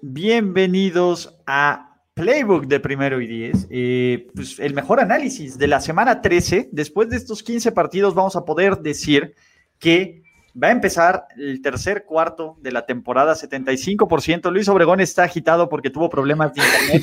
Bienvenidos a Playbook de primero y diez. Eh, pues el mejor análisis de la semana 13. Después de estos 15 partidos, vamos a poder decir que va a empezar el tercer cuarto de la temporada, 75%. Luis Obregón está agitado porque tuvo problemas de internet.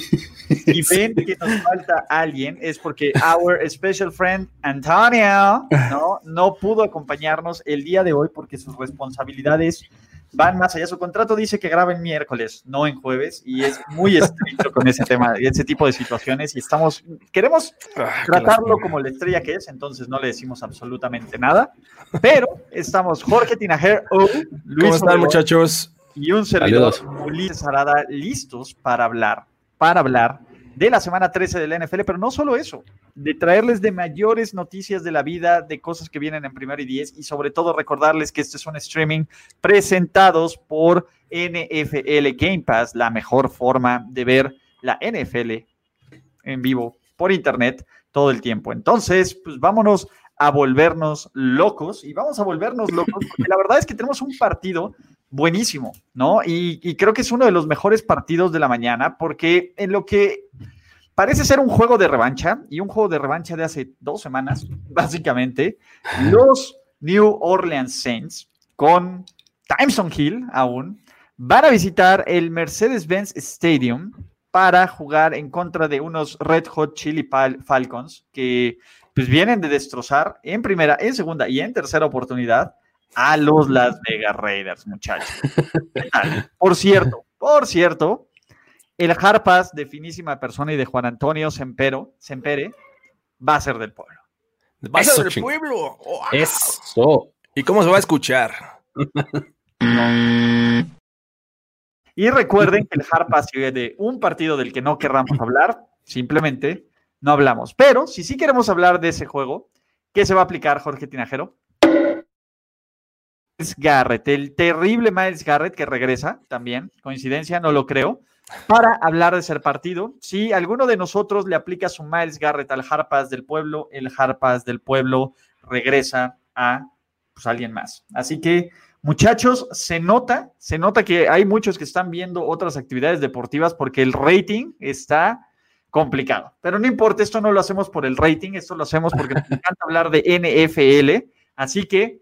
y ven que nos falta alguien, es porque our special friend Antonio no, no pudo acompañarnos el día de hoy porque sus responsabilidades van más allá. Su contrato dice que graben miércoles, no en jueves, y es muy estricto con ese tema, ese tipo de situaciones. Y estamos, queremos Ah, tratarlo como la estrella que es, entonces no le decimos absolutamente nada. Pero estamos Jorge Tinajer, o Luis ¿Cómo están, Obregón muchachos? y un servidor Saludos. Ulises Arada listos para hablar, para hablar de la semana 13 de la NFL, pero no solo eso, de traerles de mayores noticias de la vida, de cosas que vienen en primero y diez, y sobre todo recordarles que este es un streaming presentados por NFL Game Pass, la mejor forma de ver la NFL en vivo por internet todo el tiempo. Entonces, pues vámonos a volvernos locos y vamos a volvernos locos porque la verdad es que tenemos un partido buenísimo, ¿no? Y, creo que es uno de los mejores partidos de la mañana porque en lo que parece ser un juego de revancha y un juego de revancha de hace dos semanas, básicamente, los New Orleans Saints con Timeson Hill aún van a visitar el Mercedes-Benz Stadium para jugar en contra de unos Red Hot Chili Falcons que pues vienen de destrozar en primera, en segunda y en tercera oportunidad a los Las Vegas Raiders, muchachos. Por cierto, por cierto, el Harpas de finísima persona y de Juan Antonio Sempero, Sempere va a ser del pueblo. Va a ser del pueblo. ¡Wow! Eso. ¿Y cómo se va a escuchar? Y recuerden que el Harpa sigue de un partido del que no querramos hablar, simplemente no hablamos. Pero si sí queremos hablar de ese juego, ¿qué se va a aplicar, Jorge Tinajero? Miles Garrett, el terrible Miles Garrett que regresa también, coincidencia, no lo creo, para hablar de ese partido. Si alguno de nosotros le aplica su Miles Garrett al Harpas del pueblo, el Harpas del pueblo regresa a pues, alguien más. Así que Muchachos, se nota, se nota que hay muchos que están viendo otras actividades deportivas porque el rating está complicado. Pero no importa, esto no lo hacemos por el rating, esto lo hacemos porque nos encanta hablar de NFL. Así que,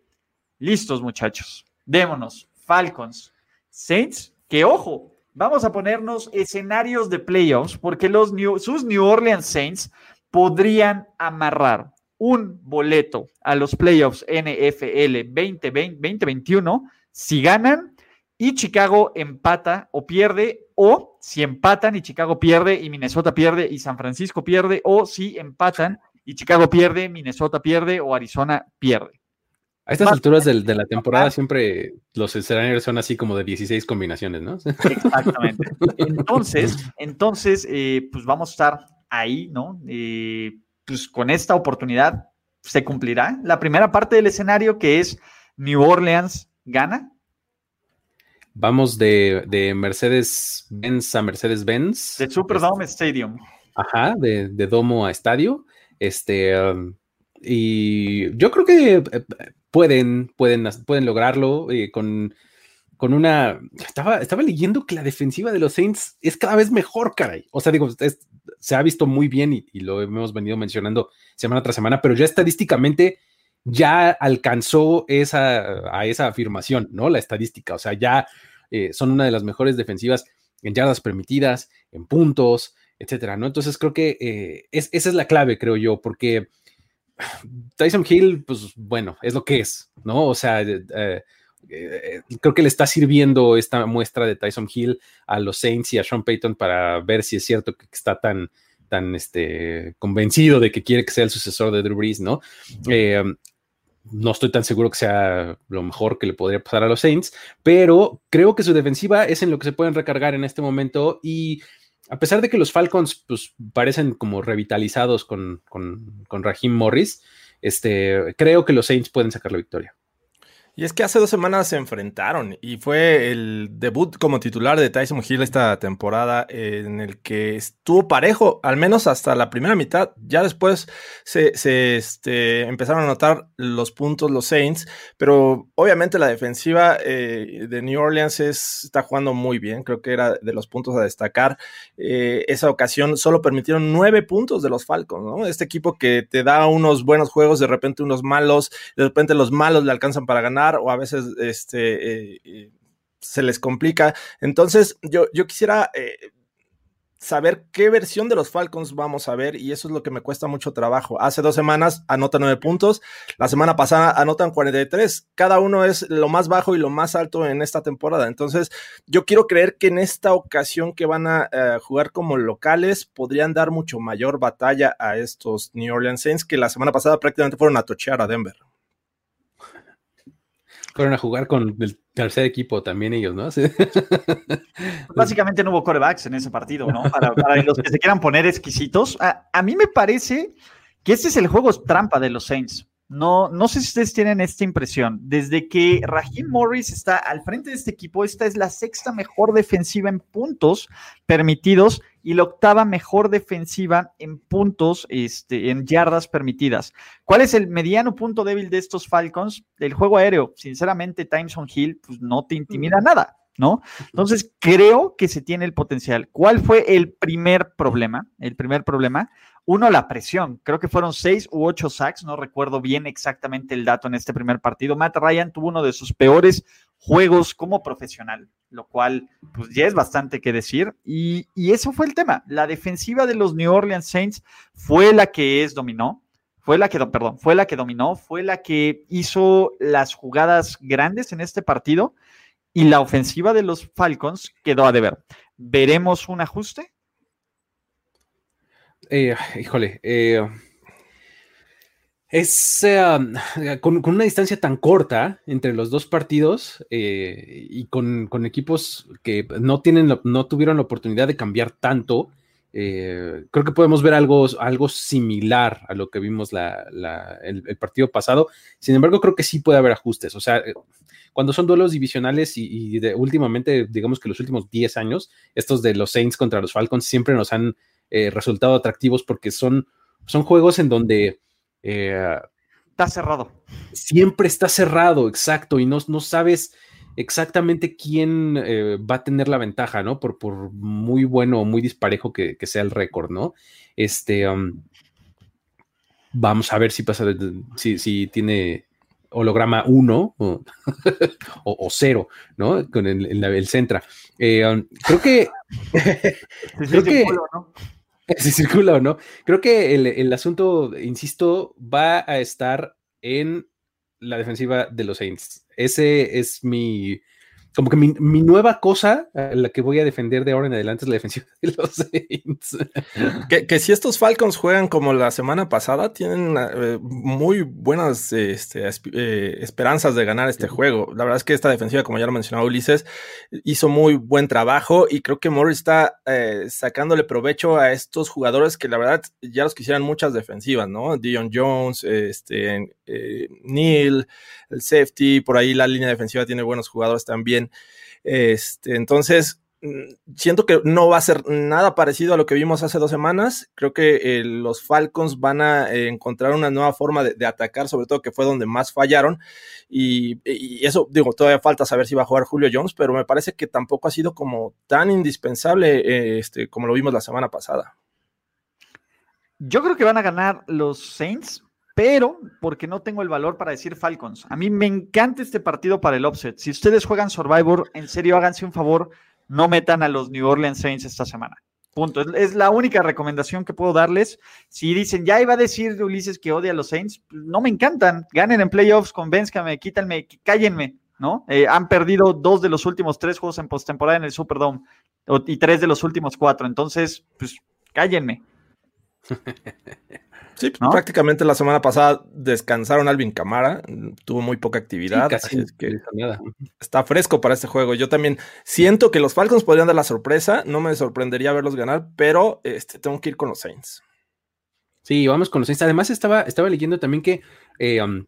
listos, muchachos. Démonos. Falcons, Saints, que ojo, vamos a ponernos escenarios de playoffs porque los New- sus New Orleans Saints podrían amarrar un boleto a los playoffs NFL 2020 2021 si ganan y Chicago empata o pierde, o si empatan y Chicago pierde y Minnesota pierde y San Francisco pierde, o si empatan y Chicago pierde, Minnesota pierde o Arizona pierde. A estas Más- alturas del- de, la temporada siempre los escenarios son así como de 16 combinaciones, ¿no? Exactamente. Entonces, entonces, eh, pues vamos a estar ahí, ¿no? Eh, pues con esta oportunidad se cumplirá la primera parte del escenario que es New Orleans gana. Vamos de, de Mercedes-Benz a Mercedes-Benz. De Superdome Stadium. Ajá, de, de domo a estadio. Este, um, y yo creo que eh, pueden, pueden, pueden lograrlo eh, con, con una. Estaba, estaba leyendo que la defensiva de los Saints es cada vez mejor, caray. O sea, digo, es- se ha visto muy bien y, lo hemos venido mencionando semana tras semana, pero ya estadísticamente ya alcanzó esa, a esa afirmación, ¿no? La estadística, o sea, ya eh, son una de las mejores defensivas en yardas permitidas, en puntos, etcétera, ¿no? Entonces creo que esa es la clave, creo yo, porque Tyson Hill, pues bueno, es lo que es, ¿no? O sea, eh, eh, creo que le está sirviendo esta muestra de Tyson Hill a los Saints y a Sean Payton para ver si es cierto que está tan, tan este, convencido de que quiere que sea el sucesor de Drew Brees, ¿no? Eh, no estoy tan seguro que sea lo mejor que le podría pasar a los Saints, pero creo que su defensiva es en lo que se pueden recargar en este momento y a pesar de que los Falcons pues, parecen como revitalizados con, con, con Raheem Morris, este, creo que los Saints pueden sacar la victoria. Y es que hace dos semanas se enfrentaron y fue el debut como titular de Tyson Hill esta temporada en el que estuvo parejo, al menos hasta la primera mitad. Ya después se, este, empezaron a notar los puntos los Saints, pero obviamente la defensiva eh, de New Orleans está jugando muy bien. Creo que era de los puntos a destacar. Eh, esa ocasión solo permitieron nueve puntos de los Falcons, ¿no? Este equipo que te da unos buenos juegos, de repente unos malos, de repente los malos le alcanzan para ganar o a veces este, eh, eh, se les complica. Entonces, yo, yo quisiera eh, saber qué versión de los Falcons vamos a ver y eso es lo que me cuesta mucho trabajo. Hace dos semanas anotan nueve puntos, la semana pasada anotan 43. Cada uno es lo más bajo y lo más alto en esta temporada. Entonces, yo quiero creer que en esta ocasión que van a jugar como locales podrían dar mucho mayor batalla a estos New Orleans Saints que la semana pasada prácticamente fueron a tochear a Denver fueron a jugar con el tercer equipo también ellos, ¿no? Básicamente no hubo corebacks en ese partido, ¿no? Para, los que se quieran poner exquisitos. A, a, mí me parece que este es el juego trampa de los Saints. No, no sé si ustedes tienen esta impresión. Desde que Raheem Morris está al frente de este equipo, esta es la sexta mejor defensiva en puntos permitidos y la octava mejor defensiva en puntos, este, en yardas permitidas. ¿Cuál es el mediano punto débil de estos Falcons? El juego aéreo. Sinceramente, Timeson Hill pues, no te intimida nada. ¿no? Entonces, creo que se tiene el potencial. ¿Cuál fue el primer problema? El primer problema, uno, la presión. Creo que fueron seis u ocho sacks, no recuerdo bien exactamente el dato en este primer partido. Matt Ryan tuvo uno de sus peores juegos como profesional, lo cual pues ya es bastante que decir. Y, y eso fue el tema. La defensiva de los New Orleans Saints fue la que es dominó. Fue la que, perdón, fue la que dominó, fue la que hizo las jugadas grandes en este partido y la ofensiva de los Falcons quedó a deber. ¿Veremos un ajuste? Eh, híjole, eh, es eh, con, una distancia tan corta entre los dos partidos y con, equipos que no, tienen, no tuvieron la oportunidad de cambiar tanto, creo que podemos ver algo, algo similar a lo que vimos el, partido pasado. Sin embargo, creo que sí puede haber ajustes. O sea, cuando son duelos divisionales y, últimamente, digamos que los últimos 10 años, estos de los Saints contra los Falcons siempre nos han eh, resultado atractivos porque son, son juegos en donde... Eh, está cerrado. Siempre está cerrado, exacto, y no, no sabes exactamente quién eh, va a tener la ventaja, ¿no? Por, por muy bueno o muy disparejo que, sea el récord, ¿no? Este, um, vamos a ver si pasa, si, si tiene holograma 1 o, 0, ¿no? Con el, el, Centra. Eh, um, creo que. creo que. Si circula o no. Creo que el, el, asunto, insisto, va a estar en la defensiva de los Saints. Ese es mi, como que mi, nueva cosa, la que voy a defender de ahora en adelante es la defensiva de los Saints. Que, si estos Falcons juegan como la semana pasada, tienen eh, muy buenas este, eh, esperanzas de ganar este juego. La verdad es que esta defensiva, como ya lo mencionaba Ulises, hizo muy buen trabajo y creo que Morris está eh, sacándole provecho a estos jugadores que la verdad ya los quisieran muchas defensivas, ¿no? Dion Jones, este, Neil, el safety, por ahí la línea defensiva tiene buenos jugadores también. Este, entonces, mm, siento que no va a ser nada parecido a lo que vimos hace dos semanas. Creo que eh, los Falcons van a eh, encontrar una nueva forma de, atacar, sobre todo que fue donde más fallaron. Y, eso, digo, todavía falta saber si va a jugar Julio Jones, pero me parece que tampoco ha sido como tan indispensable eh, este, como lo vimos la semana pasada. Yo creo que van a ganar los Saints, pero porque no tengo el valor para decir Falcons. A mí me encanta este partido para el offset. Si ustedes juegan Survivor, en serio háganse un favor, no metan a los New Orleans Saints esta semana. Punto. Es, la única recomendación que puedo darles. Si dicen, ya iba a decir Ulises que odia a los Saints, no me encantan. Ganen en playoffs, convénzcame, quítanme, cállenme, ¿no? Eh, han perdido dos de los últimos tres juegos en postemporada en el Superdome y tres de los últimos cuatro. Entonces, pues cállenme. Sí, ¿no? prácticamente la semana pasada descansaron Alvin Camara, tuvo muy poca actividad, sí, casi que nada. está fresco para este juego. Yo también siento que los Falcons podrían dar la sorpresa, no me sorprendería verlos ganar, pero este, tengo que ir con los Saints. Sí, vamos con los Saints. Además, estaba, estaba leyendo también que eh, um,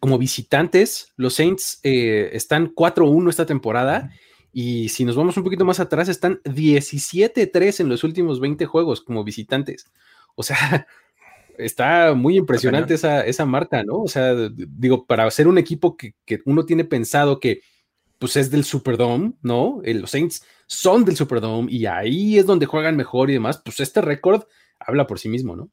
como visitantes, los Saints eh, están 4-1 esta temporada. Y si nos vamos un poquito más atrás, están 17-3 en los últimos 20 juegos como visitantes. O sea, está muy impresionante esa, esa, marca, ¿no? O sea, digo, para ser un equipo que, que, uno tiene pensado que pues es del Superdome, ¿no? Eh, los Saints son del Superdome y ahí es donde juegan mejor y demás, pues este récord habla por sí mismo, ¿no?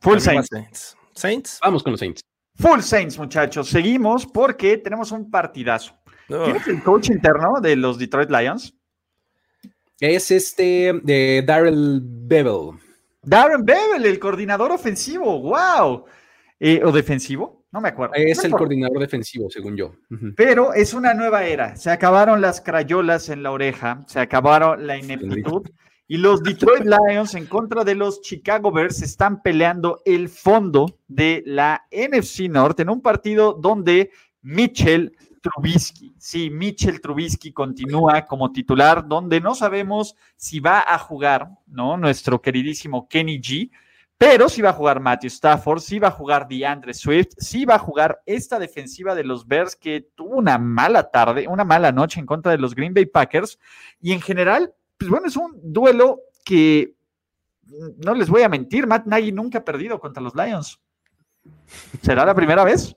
Full Saints. Saints. Saints. Vamos con los Saints. Full Saints, muchachos. Seguimos porque tenemos un partidazo. Oh. ¿Quién es el coach interno de los Detroit Lions? Es este de Darrell Bevel. Darren Bevel, el coordinador ofensivo. ¡Wow! Eh, ¿O defensivo? No me acuerdo. Es no el coordinador defensivo, según yo. Uh -huh. Pero es una nueva era. Se acabaron las crayolas en la oreja, se acabaron la ineptitud. Y los Detroit Lions en contra de los Chicago Bears están peleando el fondo de la NFC North en un partido donde Mitchell Trubisky, sí, Mitchell Trubisky continúa como titular, donde no sabemos si va a jugar, ¿no? Nuestro queridísimo Kenny G, pero sí va a jugar Matthew Stafford, sí va a jugar DeAndre Swift, sí va a jugar esta defensiva de los Bears que tuvo una mala tarde, una mala noche en contra de los Green Bay Packers, y en general pues bueno, es un duelo que no les voy a mentir, Matt Nagy nunca ha perdido contra los Lions. ¿Será la primera vez?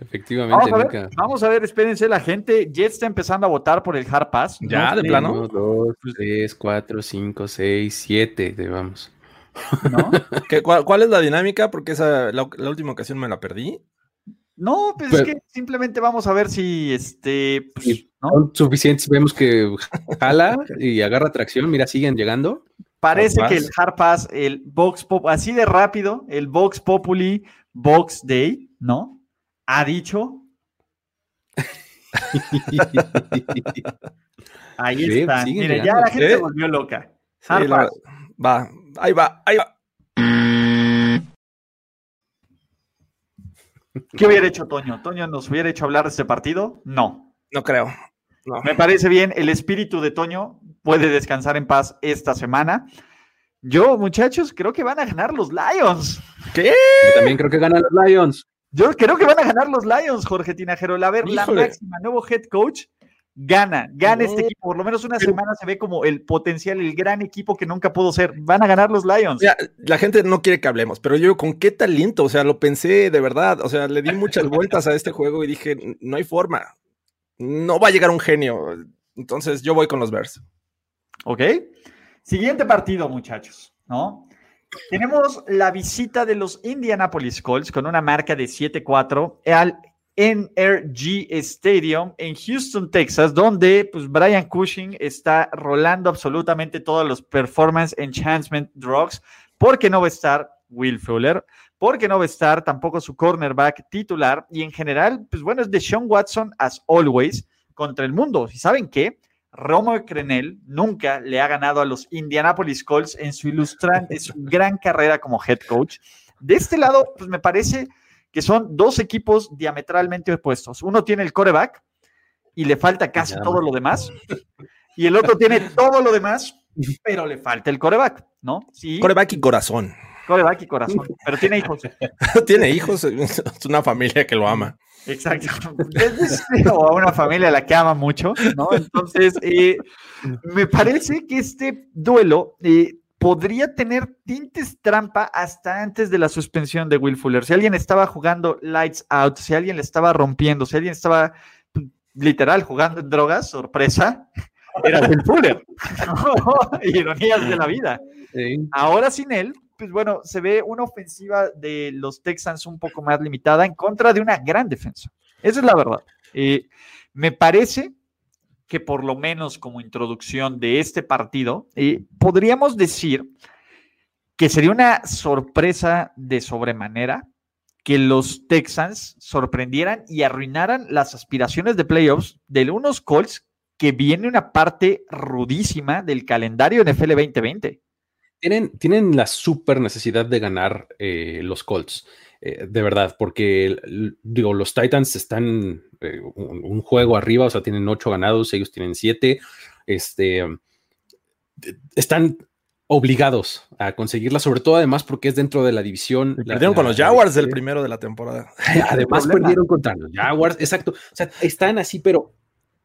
Efectivamente, vamos a, ver, nunca. vamos a ver, espérense, la gente ya está empezando a votar por el Hard Pass. Ya, no, de plano. 1, 2, 3, 4, 5, 6, 7, vamos. ¿No? ¿Qué, cuál, cuál, es la dinámica? Porque esa, la, la última ocasión me la perdí. No, pues Pero, es que simplemente vamos a ver si este. Pues, ¿no? Son suficientes. Vemos que jala y agarra tracción. Mira, siguen llegando. Parece que el Hard Pass, el Vox Pop, así de rápido, el Vox Populi Vox Day, ¿no? Ha dicho. Ahí sí, está. Mire, ya la gente se volvió loca. Sí. La, va, ahí va, ahí va. ¿Qué hubiera hecho Toño? ¿Toño nos hubiera hecho hablar de este partido? No. No creo. No. Me parece bien. El espíritu de Toño puede descansar en paz esta semana. Yo, muchachos, creo que van a ganar los Lions. ¿Qué? Yo también creo que ganan los Lions. Yo creo que van a ganar los Lions, Jorge Tinajero. A ver, Híjole. la máxima, nuevo head coach. Gana, gana este equipo. Por lo menos una semana se ve como el potencial, el gran equipo que nunca pudo ser. Van a ganar los Lions. Mira, la gente no quiere que hablemos, pero yo con qué talento, o sea, lo pensé de verdad. O sea, le di muchas vueltas a este juego y dije, no hay forma. No va a llegar un genio. Entonces yo voy con los Bears. Ok. Siguiente partido, muchachos, ¿no? Tenemos la visita de los Indianapolis Colts con una marca de 7-4 al NRG Stadium en Houston, Texas, donde pues Brian Cushing está rolando absolutamente todos los performance enhancement drugs, porque no va a estar Will Fuller, porque no va a estar tampoco su cornerback titular, y en general, pues bueno, es de Sean Watson as always contra el mundo. ¿Y saben qué? Romo Crenel nunca le ha ganado a los Indianapolis Colts en su ilustrante, su gran carrera como head coach. De este lado, pues me parece que son dos equipos diametralmente opuestos. Uno tiene el coreback y le falta casi todo lo demás, y el otro tiene todo lo demás, pero le falta el coreback, ¿no? Sí. Coreback y corazón. Coreback y corazón, pero tiene hijos. tiene hijos, es una familia que lo ama. Exacto. o a una familia a la que ama mucho, ¿no? Entonces, eh, me parece que este duelo eh, podría tener tintes trampa hasta antes de la suspensión de Will Fuller. Si alguien estaba jugando lights out, si alguien le estaba rompiendo, si alguien estaba literal jugando en drogas, sorpresa, era Will Fuller. Ironías de la vida. Sí. Ahora sin él, pues bueno, se ve una ofensiva de los Texans un poco más limitada en contra de una gran defensa. Esa es la verdad. Eh, me parece que por lo menos como introducción de este partido, eh, podríamos decir que sería una sorpresa de sobremanera que los Texans sorprendieran y arruinaran las aspiraciones de playoffs de unos Colts que viene una parte rudísima del calendario NFL 2020. Tienen, tienen la super necesidad de ganar eh, los Colts, eh, de verdad, porque los Titans están eh, un, juego arriba, o sea, tienen ocho ganados, ellos tienen siete. Este, están obligados a conseguirla, sobre todo además porque es dentro de la división. perdieron con los Jaguars del primero de la temporada. Además perdieron contra los Jaguars, exacto. O sea, están así, pero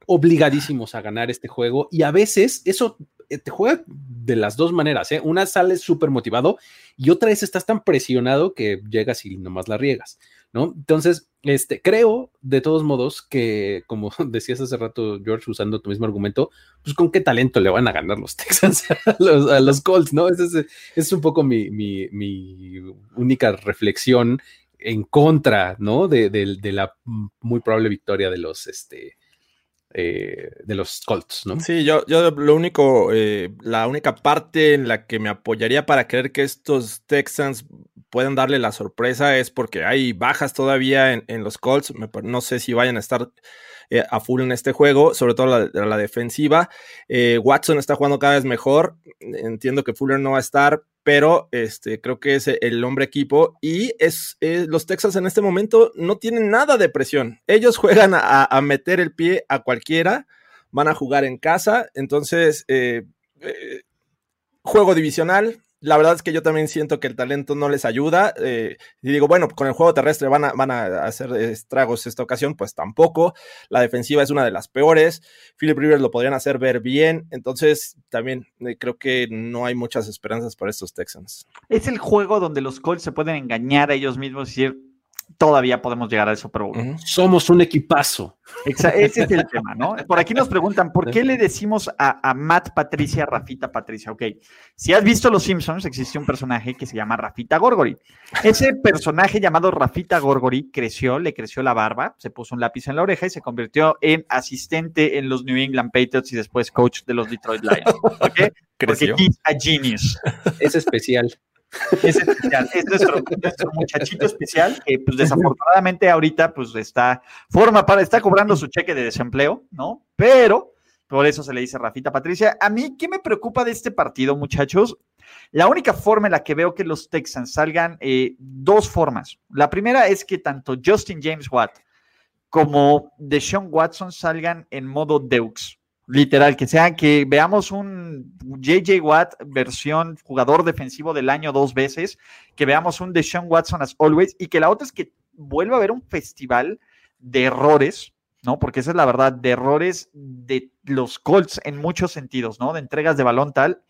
obligadísimos a ganar este juego y a veces eso eh, te juega de las dos maneras, ¿eh? Una sales súper motivado y otra vez estás tan presionado que llegas y nomás la riegas. ¿No? Entonces, este, creo de todos modos que, como decías hace rato, George, usando tu mismo argumento, pues con qué talento le van a ganar los Texans a los, Colts, ¿no? Esa es, un poco mi, mi, única reflexión en contra, ¿no? De, de, la muy probable victoria de los, este, eh, de los Colts, ¿no? Sí, yo, yo lo único, eh, la única parte en la que me apoyaría para creer que estos Texans pueden darle la sorpresa es porque hay bajas todavía en, los Colts. no sé si vayan a estar eh, a full en este juego, sobre todo la, la defensiva. Watson está jugando cada vez mejor. Entiendo que Fuller no va a estar, pero este, creo que es el hombre equipo. Y es, los Texas en este momento no tienen nada de presión. Ellos juegan a, meter el pie a cualquiera, van a jugar en casa. Entonces, eh, juego divisional, la verdad es que yo también siento que el talento no les ayuda. Eh, y digo, bueno, con el juego terrestre van a, van a hacer estragos esta ocasión, pues tampoco. La defensiva es una de las peores. Philip Rivers lo podrían hacer ver bien. Entonces, también eh, creo que no hay muchas esperanzas para estos Texans. Es el juego donde los Colts se pueden engañar a ellos mismos y decir, todavía podemos llegar al Super Bowl. Somos un equipazo. ese es el tema, ¿no? Por aquí nos preguntan, ¿por qué le decimos a, Matt Patricia Rafita Patricia? Ok, si has visto Los Simpsons, existe un personaje que se llama Rafita Gorgori. Ese personaje llamado Rafita Gorgori creció, le creció la barba, se puso un lápiz en la oreja y se convirtió en asistente en los New England Patriots y después coach de los Detroit Lions. ¿Por qué? Creció. Porque he's a genius. Es especial. Es especial, es nuestro, muchachito especial que pues desafortunadamente ahorita pues está, forma para, está cobrando su cheque de desempleo, ¿no? Pero por eso se le dice Rafita Patricia. A mí, ¿qué me preocupa de este partido, muchachos? La única forma en la que veo que los Texans salgan, eh, dos formas. La primera es que tanto Justin James Watt como Deshaun Watson salgan en modo Deux. Literal, que sea que veamos un JJ Watt versión jugador defensivo del año dos veces, que veamos un Deshaun Watson as always, y que la otra es que vuelva a haber un festival de errores, ¿no? Porque esa es la verdad, de errores de los Colts en muchos sentidos, ¿no? De entregas de balón tal.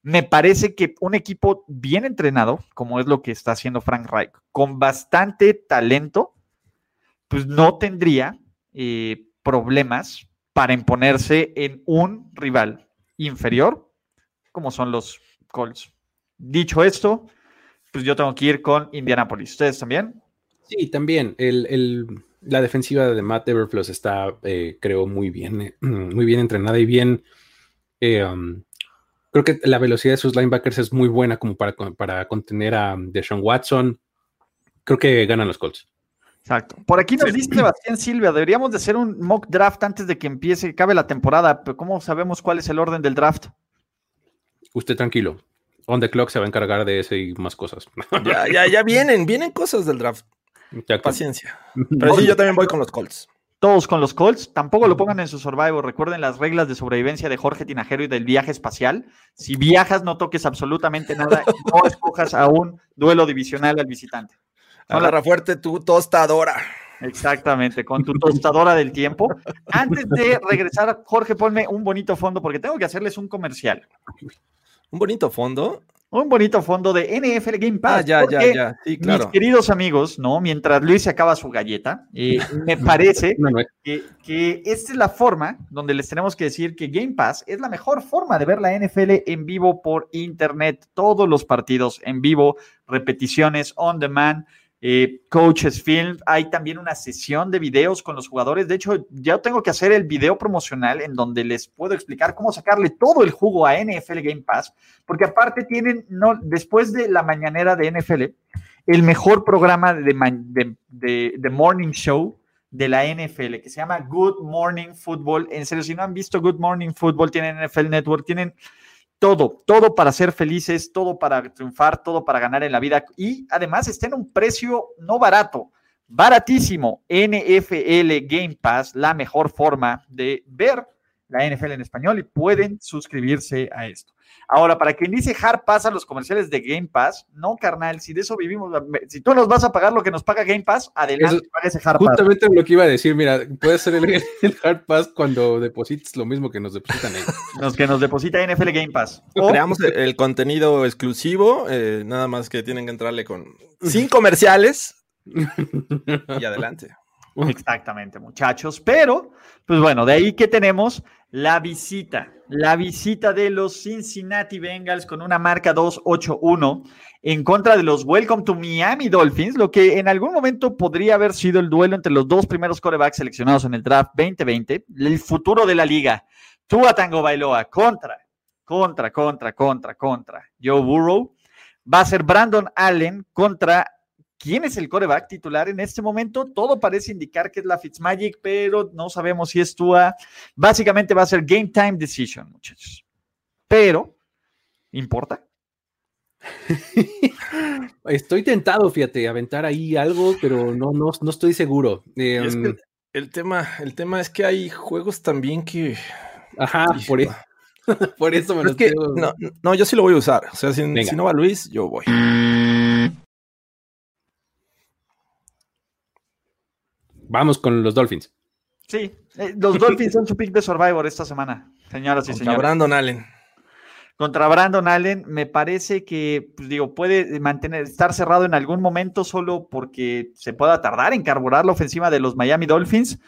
Me parece que un equipo bien entrenado, como es lo que está haciendo Frank Reich, con bastante talento, pues no tendría eh, problemas para imponerse en un rival inferior, como son los Colts. Dicho esto, pues yo tengo que ir con Indianapolis. ¿Ustedes también? Sí, también. El, la defensiva de Matt Everfloss está, eh, creo, muy bien, eh, muy bien entrenada y bien. Eh, um, creo que la velocidad de sus linebackers es muy buena como para, para contener a Deshaun Watson. Creo que ganan los Colts. Exacto. Por aquí nos dice Sebastián Silvia, deberíamos de hacer un mock draft antes de que empiece, cabe la temporada, pero ¿cómo sabemos cuál es el orden del draft? Usted tranquilo. On the clock se va a encargar de eso y más cosas. Ya, ya, ya vienen, vienen cosas del draft. Paciencia. Pero sí, yo también voy con los Colts. Todos con los Colts. Tampoco lo pongan en su survival. Recuerden las reglas de sobrevivencia de Jorge Tinajero y del viaje espacial. Si viajas, no toques absolutamente nada. No escojas a un duelo divisional al visitante. Agarra fuerte tu tostadora. Exactamente, con tu tostadora del tiempo. Antes de regresar, Jorge, ponme un bonito fondo porque tengo que hacerles un comercial. ¿Un bonito fondo? Un bonito fondo de NFL Game Pass. Ah, ya, ya, ya. Sí, claro. Mis queridos amigos, ¿no? Mientras Luis se acaba su galleta, eh, me parece que, que, esta es la forma donde les tenemos que decir que Game Pass es la mejor forma de ver la NFL en vivo por internet. Todos los partidos en vivo, repeticiones on demand eh, Coaches Film. Hay también una sesión de videos con los jugadores. De hecho, ya tengo que hacer el video promocional en donde les puedo explicar cómo sacarle todo el jugo a NFL Game Pass, porque aparte tienen, no, después de la mañanera de NFL, el mejor programa de, de, Morning Show de la NFL, que se llama Good Morning Football. En serio, si no han visto Good Morning Football, tienen NFL Network, tienen todo, todo para ser felices, todo para triunfar, todo para ganar en la vida. Y además está en un precio no barato, baratísimo. NFL Game Pass, la mejor forma de ver la NFL en español y pueden suscribirse a esto. Ahora, para quien dice Hard Pass a los comerciales de Game Pass, no, carnal, si de eso vivimos, si tú nos vas a pagar lo que nos paga Game Pass, adelante, paga ese Hard Pass. Justamente lo que iba a decir, mira, puede ser el, Hard Pass cuando deposites lo mismo que nos depositan ellos. Los que nos deposita NFL Game Pass. Creamos el, contenido exclusivo, eh, nada más que tienen que entrarle con sin comerciales y adelante. Exactamente, muchachos. Pero, pues bueno, de ahí que tenemos la visita, la visita de los Cincinnati Bengals con una marca 2-8-1 en contra de los Welcome to Miami Dolphins, lo que en algún momento podría haber sido el duelo entre los dos primeros corebacks seleccionados en el draft 2020, el futuro de la liga. Tua Tango Bailoa contra, contra, contra, contra, contra Joe Burrow. Va a ser Brandon Allen contra ¿Quién es el coreback titular en este momento? Todo parece indicar que es la Fitzmagic, pero no sabemos si es Tua. Básicamente va a ser game time decision, muchachos. Pero, ¿importa? estoy tentado, fíjate, aventar ahí algo, pero no, no, no estoy seguro. Em, el, tema, el tema es que hay juegos también que. Ajá, por, eso, por eso me lo que, no, no, yo sí lo voy a usar. O sea, si no va Luis, yo voy. Vamos con los Dolphins. Sí, eh, los Dolphins son su pick de Survivor esta semana, señoras y señores. Contra Brandon Allen. Contra Brandon Allen, me parece que, pues, digo, puede mantener, estar cerrado en algún momento solo porque se pueda tardar en carburar la ofensiva de los Miami Dolphins.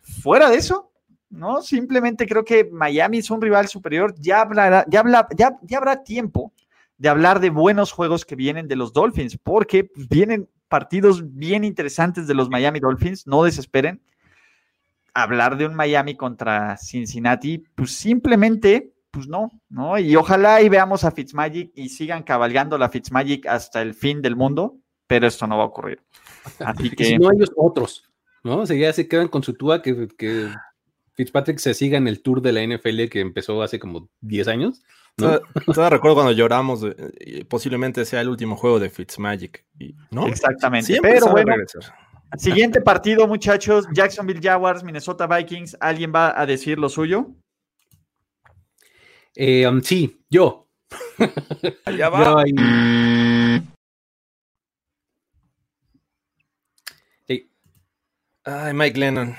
Fuera de eso, ¿no? Simplemente creo que Miami es un rival superior. Ya, hablará, ya, ya, ya habrá tiempo de hablar de buenos juegos que vienen de los Dolphins, porque pues, vienen partidos bien interesantes de los Miami Dolphins, no desesperen. Hablar de un Miami contra Cincinnati, pues simplemente, pues no, ¿no? Y ojalá y veamos a Fitzmagic y sigan cabalgando la Fitzmagic hasta el fin del mundo, pero esto no va a ocurrir. Así que... si no, ellos otros, ¿no? O sea, ya se quedan con su túa que, que Fitzpatrick se siga en el tour de la NFL que empezó hace como 10 años. ¿No? Todavía recuerdo cuando lloramos, posiblemente sea el último juego de Fitzmagic, ¿no? Exactamente. Pero bueno, siguiente partido, muchachos, Jacksonville Jaguars, Minnesota Vikings, ¿alguien va a decir lo suyo? Eh, um, sí, yo. Allá va. Ay, Mike Lennon.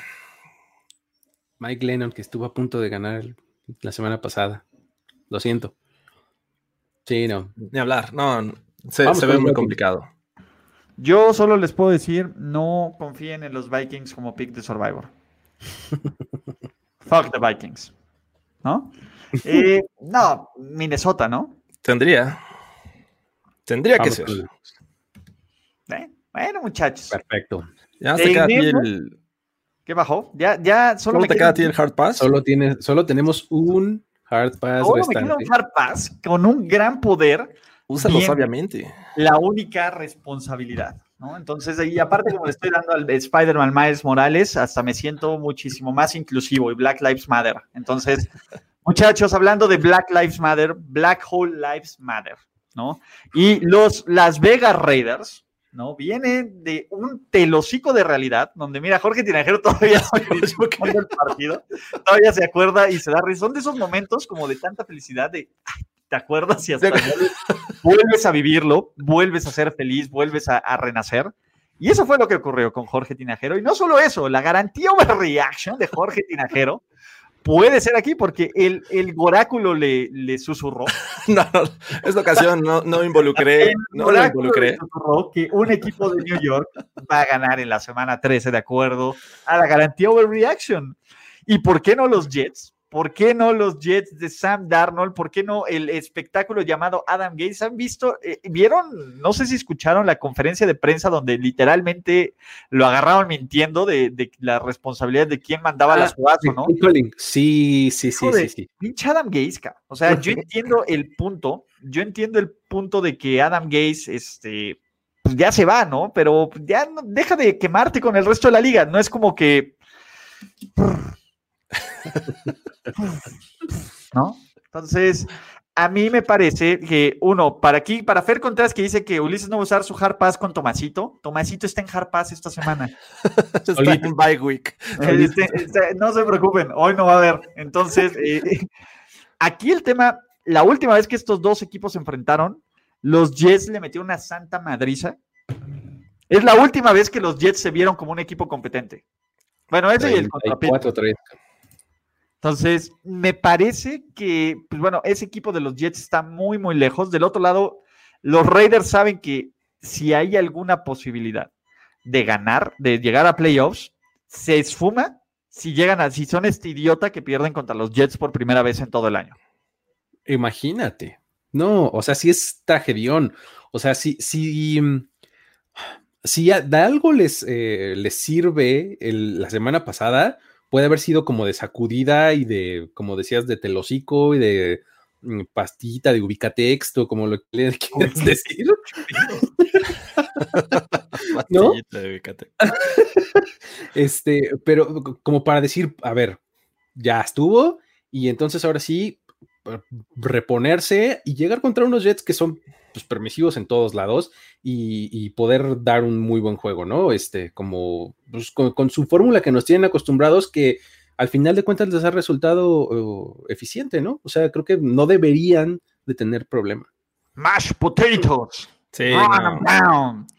Mike Lennon, que estuvo a punto de ganar la semana pasada. Lo siento. Sí, no. Ni hablar. No, se, ve muy complicado. Yo solo les puedo decir, no confíen en los Vikings como pick de Survivor. Fuck the Vikings. ¿No? Eh, no, Minnesota, ¿no? Tendría. Tendría que ser. Eh, bueno, muchachos. Perfecto. Ya se queda el... ¿Qué bajó? Ya, ya solo, ¿Solo te queda a ti el hard pass. Solo, tiene, solo tenemos un Hard Pass un Hard Pass con un gran poder. Úsalo sabiamente. La única responsabilidad. ¿no? Entonces, y aparte, como le estoy dando al Spider-Man Miles Morales, hasta me siento muchísimo más inclusivo y Black Lives Matter. Entonces, muchachos, hablando de Black Lives Matter, Black Hole Lives Matter, ¿no? Y los Las Vegas Raiders, ¿no? Viene de un telocico de realidad, donde mira, Jorge Tinajero todavía el partido, todavía se acuerda y se da risa. Son de esos momentos como de tanta felicidad de te acuerdas y hasta vuelves a vivirlo, vuelves a ser feliz, vuelves a, a, renacer. Y eso fue lo que ocurrió con Jorge Tinajero. Y no solo eso, la garantía overreaction de Jorge Tinajero Puede ser aquí porque el, el oráculo le, le susurró. no, no, esta ocasión no, no involucré. no lo involucré. susurró que un equipo de New York va a ganar en la semana 13 de acuerdo a la garantía Overreaction. ¿Y por qué no los Jets? ¿Por qué no los Jets de Sam Darnold? ¿Por qué no el espectáculo llamado Adam Gates? ¿Han visto? Eh, ¿Vieron? No sé si escucharon la conferencia de prensa donde literalmente lo agarraron mintiendo de, la responsabilidad de quién mandaba las jugadas, ¿no? Sí, sí, sí, sí, sí. Pinche Adam Gates, o sea, yo entiendo el punto, yo entiendo el punto de que Adam Gates, este, pues ya se va, ¿no? Pero ya no, deja de quemarte con el resto de la liga. No es como que ¿No? Entonces, a mí me parece que, uno, para aquí, para Fer Contreras que dice que Ulises no va a usar su hard pass con Tomasito. Tomasito está en hard pass esta semana. está en bye week. Este, este, no se preocupen, hoy no va a haber. Entonces, eh, aquí el tema, la última vez que estos dos equipos se enfrentaron, los Jets le metieron una santa madriza. Es la última vez que los Jets se vieron como un equipo competente. Bueno, ese y el contrapeso. Entonces, me parece que, pues bueno, ese equipo de los Jets está muy, muy lejos. Del otro lado, los Raiders saben que si hay alguna posibilidad de ganar, de llegar a playoffs, se esfuma si llegan a, si son este idiota que pierden contra los Jets por primera vez en todo el año. Imagínate. No, o sea, si es tragedión. O sea, si, si, si de algo les, eh, les sirve la semana pasada, puede haber sido como de sacudida y de, como decías, de telocico y de mm, pastita, de ubicatexto, como lo que le quieres decir. ¿No? este, pero como para decir, a ver, ya estuvo, y entonces ahora sí, reponerse y llegar contra unos Jets que son pues, permisivos en todos lados y, poder dar un muy buen juego, ¿no? Este, como pues, con, su fórmula que nos tienen acostumbrados que al final de cuentas les ha resultado uh, eficiente, ¿no? O sea, creo que no deberían de tener problema. Mash potatoes. Sí.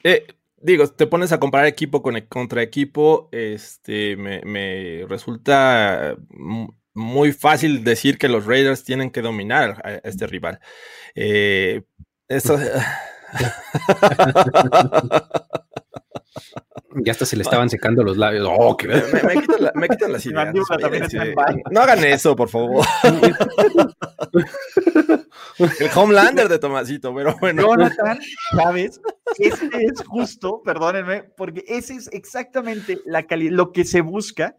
Eh, digo, te pones a comparar equipo con, contra equipo, este, me, me resulta muy fácil decir que los Raiders tienen que dominar a este rival. Eh, eso... Ya hasta se le estaban secando los labios. Oh, me, quitan las ideas. No hagan eso, por favor. El Homelander de Tomasito, pero bueno. Jonathan, ¿sabes? Este es justo, perdónenme, porque ese es exactamente la lo que se busca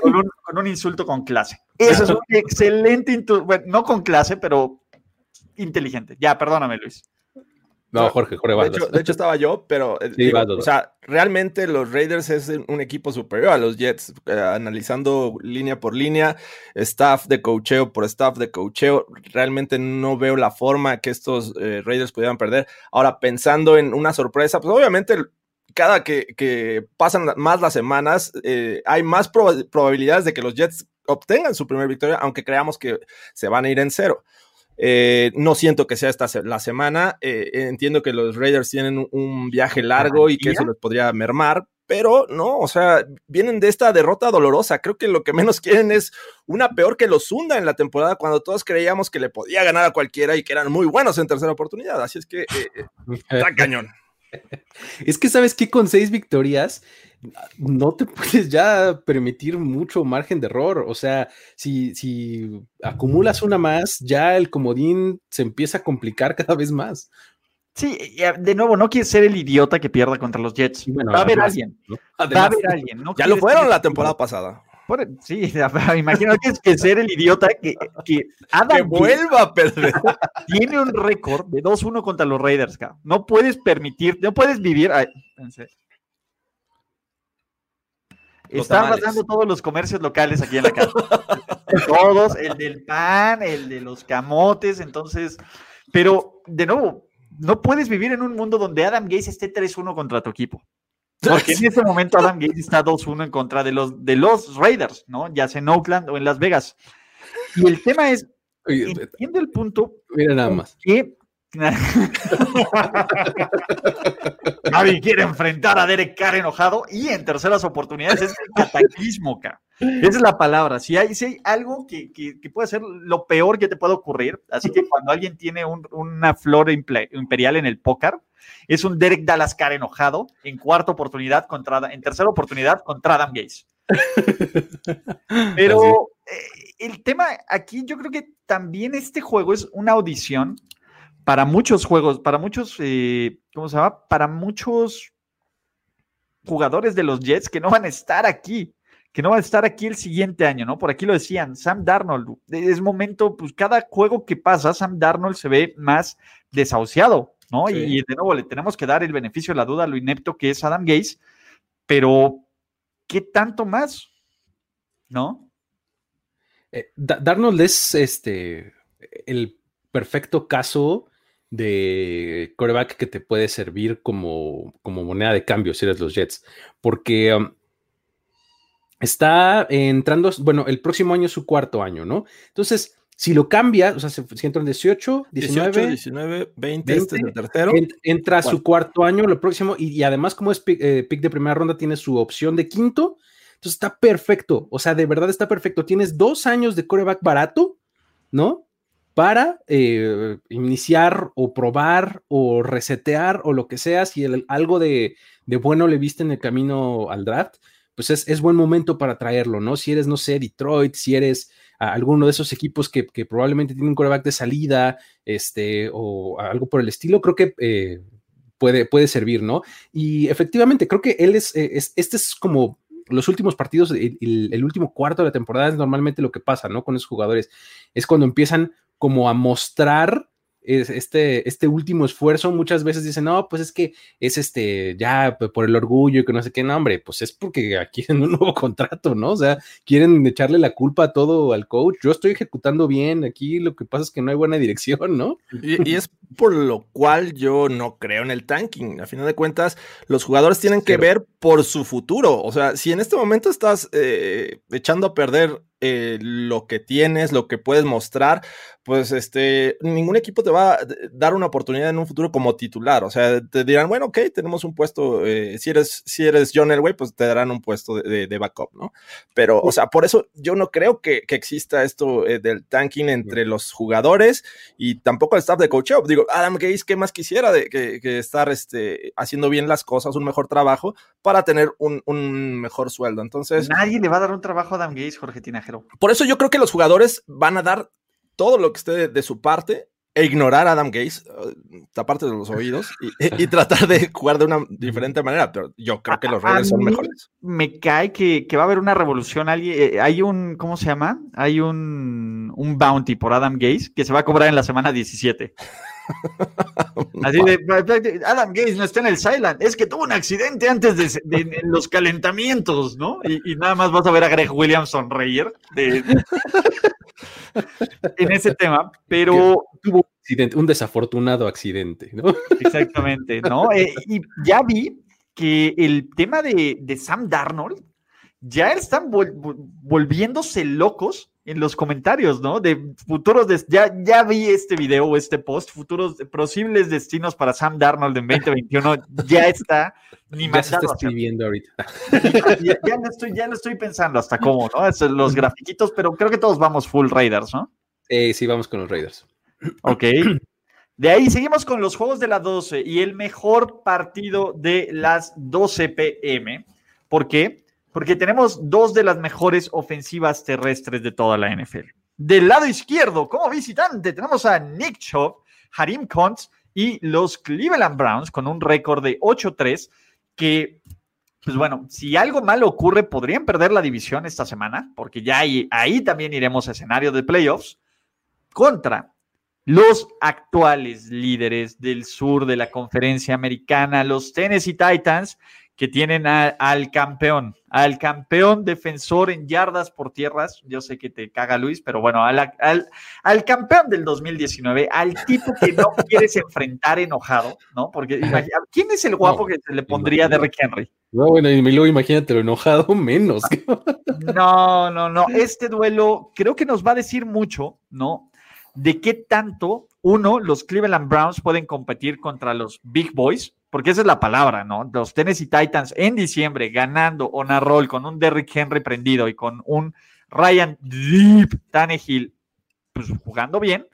con un, con un insulto con clase. Eso es un excelente, bueno, no con clase, pero inteligente. Ya, perdóname, Luis. No, Jorge, Jorge de hecho, de hecho, estaba yo, pero eh, o sea, realmente los Raiders es un equipo superior a los Jets, eh, analizando línea por línea, staff de cocheo por staff de cocheo, realmente no veo la forma que estos eh, Raiders pudieran perder. Ahora, pensando en una sorpresa, pues obviamente cada que, pasan más las semanas, hay más probabilidades de que los Jets obtengan su primera victoria, aunque creamos que se van a ir en cero. Eh, no siento que sea esta la semana. Eh, entiendo que los Raiders tienen un viaje largo y que eso les podría mermar, pero no, o sea, vienen de esta derrota dolorosa. Creo que lo que menos quieren es una peor que los hunda en la temporada cuando todos creíamos que le podía ganar a cualquiera y que eran muy buenos en tercera oportunidad. Así es que eh, está cañón. Es que sabes que con seis victorias no te puedes ya permitir mucho margen de error. O sea, si, si acumulas una más, ya el comodín se empieza a complicar cada vez más. Sí, de nuevo, no quieres ser el idiota que pierda contra los Jets. Va a haber alguien. Va a haber alguien. ya lo fueron la temporada pasada. Sí, imagino que es que ser el idiota que, que Adam vuelva a perder. Tiene un récord de 2-1 contra los Raiders, No puedes permitir, no puedes vivir. Están pasando todos los comercios locales aquí en la casa. todos, el del pan, el de los camotes, entonces, pero de nuevo, no puedes vivir en un mundo donde Adam Gates esté 3-1 contra tu equipo. Porque en ese momento Adam Gates está 2-1 en contra de los, de los Raiders, ¿no? Ya sea en Oakland o en Las Vegas. Y el tema es, entiendo el punto. Mira nada más. Que Gaby quiere enfrentar a Derek Carr enojado y en terceras oportunidades es el cataclismo, Esa es la palabra. Si hay, si hay algo que, puede ser lo peor que te puede ocurrir, así que cuando alguien tiene una flor imperial en el póker, es un Derek Dallas Carr enojado en cuarta oportunidad contra, en tercera oportunidad contra Adam Gates. Pero el tema aquí, yo creo que también este juego es una audición para muchos juegos, para muchos, eh, ¿cómo se llama? Para muchos jugadores de los Jets que no van a estar aquí, que no van a estar aquí el siguiente año, ¿no? Por aquí lo decían, Sam Darnold, es momento, pues cada juego que pasa, Sam Darnold se ve más desahuciado, ¿no? Y, de nuevo le tenemos que dar el beneficio de la duda a lo inepto que es Adam Gaze, pero ¿qué tanto más? ¿No? Eh, Darnold es este el perfecto caso de coreback que te puede servir como, como moneda de cambio si eres los Jets, porque um, está entrando, bueno, el próximo año es su cuarto año, ¿no? Entonces, si lo cambia, o sea, si entra en 18, 19, 19 20, este es el tercero. entra su cuarto año, lo próximo, y, además, como es eh, pick, de primera ronda, tiene su opción de quinto. Entonces está perfecto. O sea, de verdad está perfecto. Tienes dos años de coreback barato, ¿no? Para eh, iniciar o probar o resetear o lo que sea, si algo de, bueno le viste en el camino al draft, pues es, buen momento para traerlo, ¿no? Si eres, no sé, Detroit, si eres alguno de esos equipos que, probablemente tiene un coreback de salida, este, o algo por el estilo, creo que eh, puede, puede servir, ¿no? Y efectivamente, creo que él es, eh, este es como los últimos partidos, el, último cuarto de la temporada es normalmente lo que pasa, ¿no? Con esos jugadores. Es cuando empiezan como a mostrar este, este último esfuerzo, muchas veces dicen, no, pues es que es este, ya por el orgullo y que no sé qué, nombre, pues es porque quieren un nuevo contrato, ¿no? O sea, quieren echarle la culpa a todo al coach. Yo estoy ejecutando bien, aquí lo que pasa es que no hay buena dirección, ¿no? Y, es por lo cual yo no creo en el tanking. A final de cuentas, los jugadores tienen que ver por su futuro. O sea, si en este momento estás eh, echando a perder eh, lo que tienes, lo que puedes mostrar, pues este, ningún equipo te va a dar una oportunidad en un futuro como titular. O sea, te dirán, bueno, ok, tenemos un puesto, eh, si, eres, si eres John Elway, pues te darán un puesto de, backup, ¿no? Pero, o sea, por eso yo no creo que, exista esto eh, del tanking entre los jugadores y tampoco el staff de coach up. Digo, Adam Gaze, ¿qué más quisiera de que, estar este, haciendo bien las cosas, un mejor trabajo para tener un, un mejor sueldo? Entonces. Nadie le va a dar un trabajo a Adam Gaze, Jorge Tinajero. Por eso yo creo que los jugadores van a dar todo lo que esté de, su parte e ignorar a Adam Gaze, uh, taparte de los oídos y, tratar de jugar de una diferente manera. Pero yo creo que los Raiders son mejores. Me cae que, va a haber una revolución. Eh, hay un, ¿cómo se llama? Hay un, un bounty por Adam Gaze que se va a cobrar en la semana 17. Así de, Adam Gates no está en el Silent, es que tuvo un accidente antes de, los calentamientos, ¿no? Y, nada más vas a ver a Greg Williams sonreír en ese tema, pero tuvo un, desafortunado accidente, ¿no? Exactamente, ¿no? Eh, y ya vi que el tema de, Sam Darnold ya están volviéndose locos en los comentarios, ¿no? De futuros, ya, ya vi este video o este post, futuros posibles destinos para Sam Darnold en 2021, ya está ni ya se está escribiendo ahorita. Ya, ya, no estoy, ya no estoy pensando hasta cómo, ¿no? los grafiquitos, pero creo que todos vamos full Raiders, ¿no? Eh, sí, vamos con los Raiders. Ok. De ahí seguimos con los juegos de las 12 y el mejor partido de las 12 pm. ¿Por qué? Porque tenemos dos de las mejores ofensivas terrestres de toda la NFL. Del lado izquierdo, como visitante, tenemos a Nick Chubb, Harim Kuntz y los Cleveland Browns con un récord de 8-3 que, pues bueno, si algo malo ocurre, podrían perder la división esta semana, porque ya ahí, ahí también iremos a escenario de playoffs, contra los actuales líderes del sur de la conferencia americana, los Tennessee Titans, que tienen al campeón, al campeón defensor en yardas por tierras. Yo sé que te caga Luis, pero bueno, al, al, campeón del 2019, al tipo que no quieres enfrentar enojado, ¿no? Porque ¿quién es el guapo que se le pondría de Rick Henry? No, bueno, y luego imagínate lo enojado menos. No, no, no. Este duelo creo que nos va a decir mucho, ¿no? De qué tanto, uno, los Cleveland Browns pueden competir contra los Big Boys, porque esa es la palabra, ¿no? Los Tennessee Titans en diciembre ganando on a roll con un Derrick Henry prendido y con un Ryan Deep Tannehill, pues jugando bien,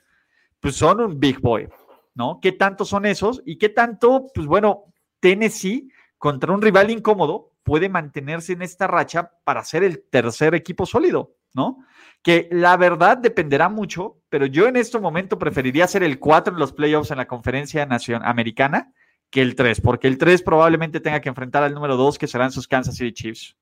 pues son un big boy, ¿no? ¿Qué tanto son esos? Y qué tanto, pues bueno, Tennessee contra un rival incómodo puede mantenerse en esta racha para ser el tercer equipo sólido, ¿no? Que la verdad dependerá mucho, pero yo en este momento preferiría ser el 4 en los playoffs en la conferencia nacional americana que el 3, porque el 3 probablemente tenga que enfrentar al número 2, que serán sus Kansas City Chiefs.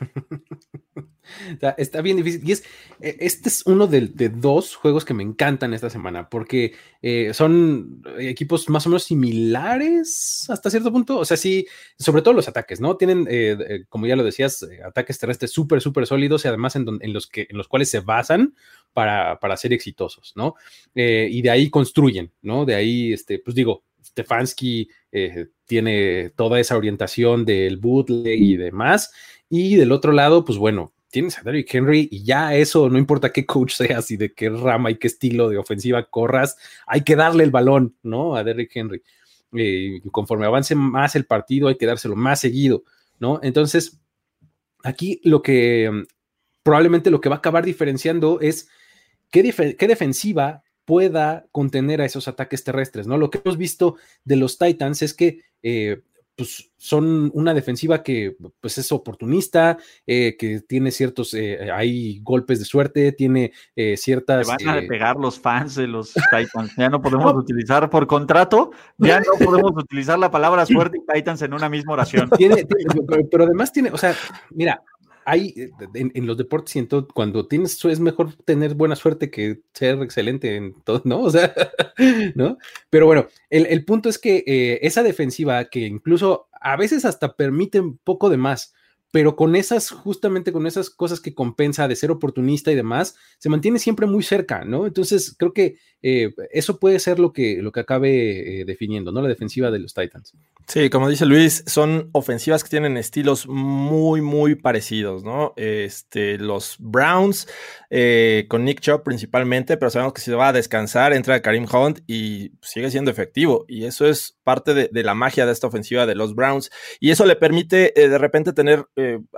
Está bien difícil. Y es, e, este es uno de, dos juegos que me encantan esta semana, porque eh, son equipos más o menos similares hasta cierto punto. O sea, sí, sobre todo los ataques, ¿no? Tienen, eh, eh, como ya lo decías, ataques terrestres súper, súper sólidos y además en, los que, en los cuales se basan para, ser exitosos, ¿no? y de ahí construyen, ¿no? De ahí, este, pues digo, Stefanski tiene toda esa orientación del bootleg y demás. Y del otro lado, pues bueno, tienes a Derrick Henry y ya eso, no importa qué coach seas y de qué rama y qué estilo de ofensiva corras, hay que darle el balón, ¿no? A Derrick Henry. Eh, conforme avance más el partido, hay que dárselo más seguido, ¿no? Entonces, aquí lo que mm, probablemente lo que va a acabar diferenciando es qué defensiva pueda contener a esos ataques terrestres, ¿no? Lo que hemos visto de los Titans es que eh, pues son una defensiva que pues es oportunista, eh, que tiene ciertos, eh, hay golpes de suerte, tiene eh, ciertas... van a pegar los fans de los Titans, ya no podemos utilizar por contrato, ya no podemos utilizar la palabra suerte y Titans en una misma oración. pero, además tiene, o sea, mira, hay en, los deportes siento cuando tienes es mejor tener buena suerte que ser excelente en todo, ¿no? O sea, ¿no? Pero bueno, el, punto es que esa defensiva que incluso a veces hasta permite un poco de más, pero con esas, justamente con esas cosas que compensa de ser oportunista y demás, se mantiene siempre muy cerca, ¿no? Entonces, creo que eh, eso puede ser lo que, lo que acabe eh, definiendo, ¿no? La defensiva de los Titans. Sí, como dice Luis, son ofensivas que tienen estilos muy, muy parecidos, ¿no? Este, los Browns, eh, con Nick Chubb principalmente, pero sabemos que si va a descansar, entra Karim Hunt y sigue siendo efectivo. Y eso es parte de, la magia de esta ofensiva de los Browns. Y eso le permite de repente tener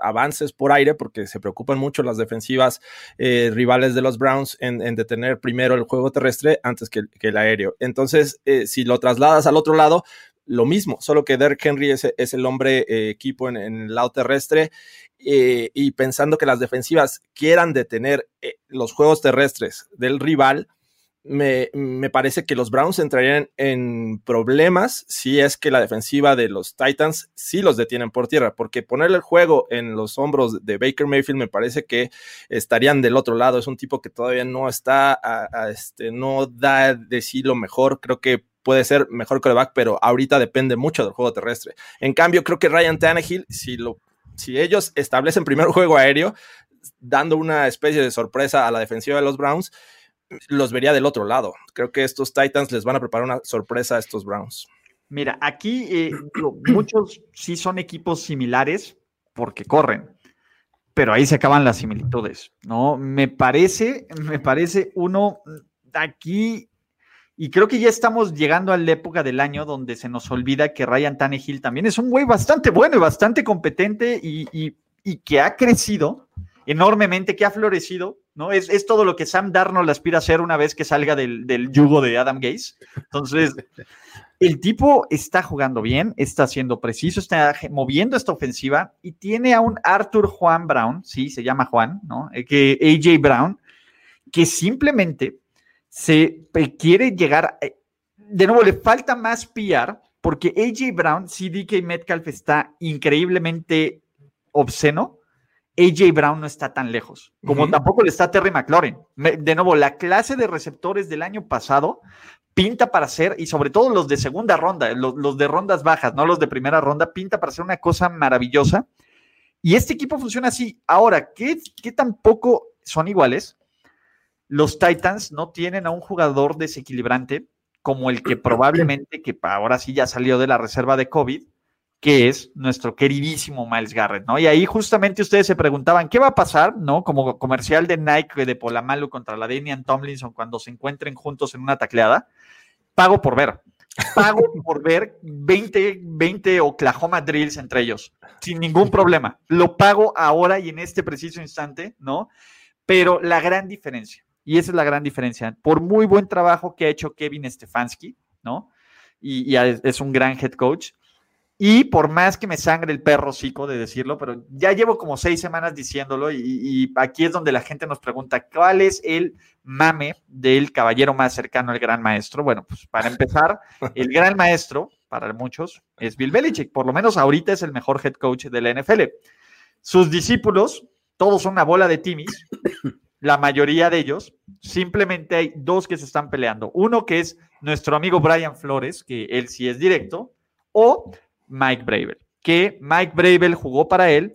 avances por aire, porque se preocupan mucho las defensivas rivales de los Browns en, en detener primero el juego terrestre antes que, el aéreo. Entonces, eh, si lo trasladas al otro lado, lo mismo, solo que Derrick Henry es, el hombre eh, equipo en, el lado terrestre eh, y pensando que las defensivas quieran detener los juegos terrestres del rival, me, parece que los Browns entrarían en problemas si es que la defensiva de los Titans sí los detienen por tierra, porque ponerle el juego en los hombros de Baker Mayfield me parece que estarían del otro lado. Es un tipo que todavía no está, este, no da de sí lo mejor. Creo que puede ser mejor coreback, pero ahorita depende mucho del juego terrestre. En cambio, creo que Ryan Tannehill, si, lo, si ellos establecen primer juego aéreo, dando una especie de sorpresa a la defensiva de los Browns, los vería del otro lado. Creo que estos Titans les van a preparar una sorpresa a estos Browns. Mira, aquí eh, muchos sí son equipos similares porque corren, pero ahí se acaban las similitudes, ¿no? Me parece, me parece uno aquí, y creo que ya estamos llegando a la época del año donde se nos olvida que Ryan Tannehill también es un güey bastante bueno y bastante competente y, y que ha crecido enormemente, que ha florecido ¿no? Es, es, todo lo que Sam Darnold aspira a ser una vez que salga del, yugo de Adam Gaze. Entonces, el tipo está jugando bien, está siendo preciso, está moviendo esta ofensiva y tiene a un Arthur Juan Brown, sí, se llama Juan, ¿no? Eh, que AJ Brown, que simplemente se quiere llegar, eh, de nuevo, le falta más PR, porque AJ Brown, sí, DK Metcalf está increíblemente obsceno, AJ Brown no está tan lejos, como tampoco le está Terry McLaurin. De nuevo, la clase de receptores del año pasado pinta para ser, y sobre todo los de segunda ronda, los, de rondas bajas, no los de primera ronda, pinta para ser una cosa maravillosa. Y este equipo funciona así. Ahora, ¿qué, qué tampoco son iguales? Los Titans no tienen a un jugador desequilibrante como el que probablemente, que ahora sí ya salió de la reserva de COVID, que es nuestro queridísimo Miles Garrett, ¿no? Y ahí justamente ustedes se preguntaban, ¿qué va a pasar, ¿no? Como comercial de Nike de Polamalu contra la Damian Tomlinson cuando se encuentren juntos en una tacleada. Pago por ver. Pago por ver 20, 20 Oklahoma drills entre ellos, sin ningún problema. Lo pago ahora y en este preciso instante, ¿no? Pero la gran diferencia, y esa es la gran diferencia, por muy buen trabajo que ha hecho Kevin Stefanski, ¿no? Y, y es un gran head coach, Y por más que me sangre el perro cico de decirlo, pero ya llevo como seis semanas diciéndolo y, y, aquí es donde la gente nos pregunta, ¿cuál es el mame del caballero más cercano al gran maestro? Bueno, pues para empezar, el gran maestro, para muchos, es Bill Belichick. Por lo menos ahorita es el mejor head coach de la NFL. Sus discípulos, todos son una bola de timis. La mayoría de ellos, simplemente hay dos que se están peleando. Uno que es nuestro amigo Brian Flores, que él sí es directo, o Mike Bravel, que Mike Bravel jugó para él,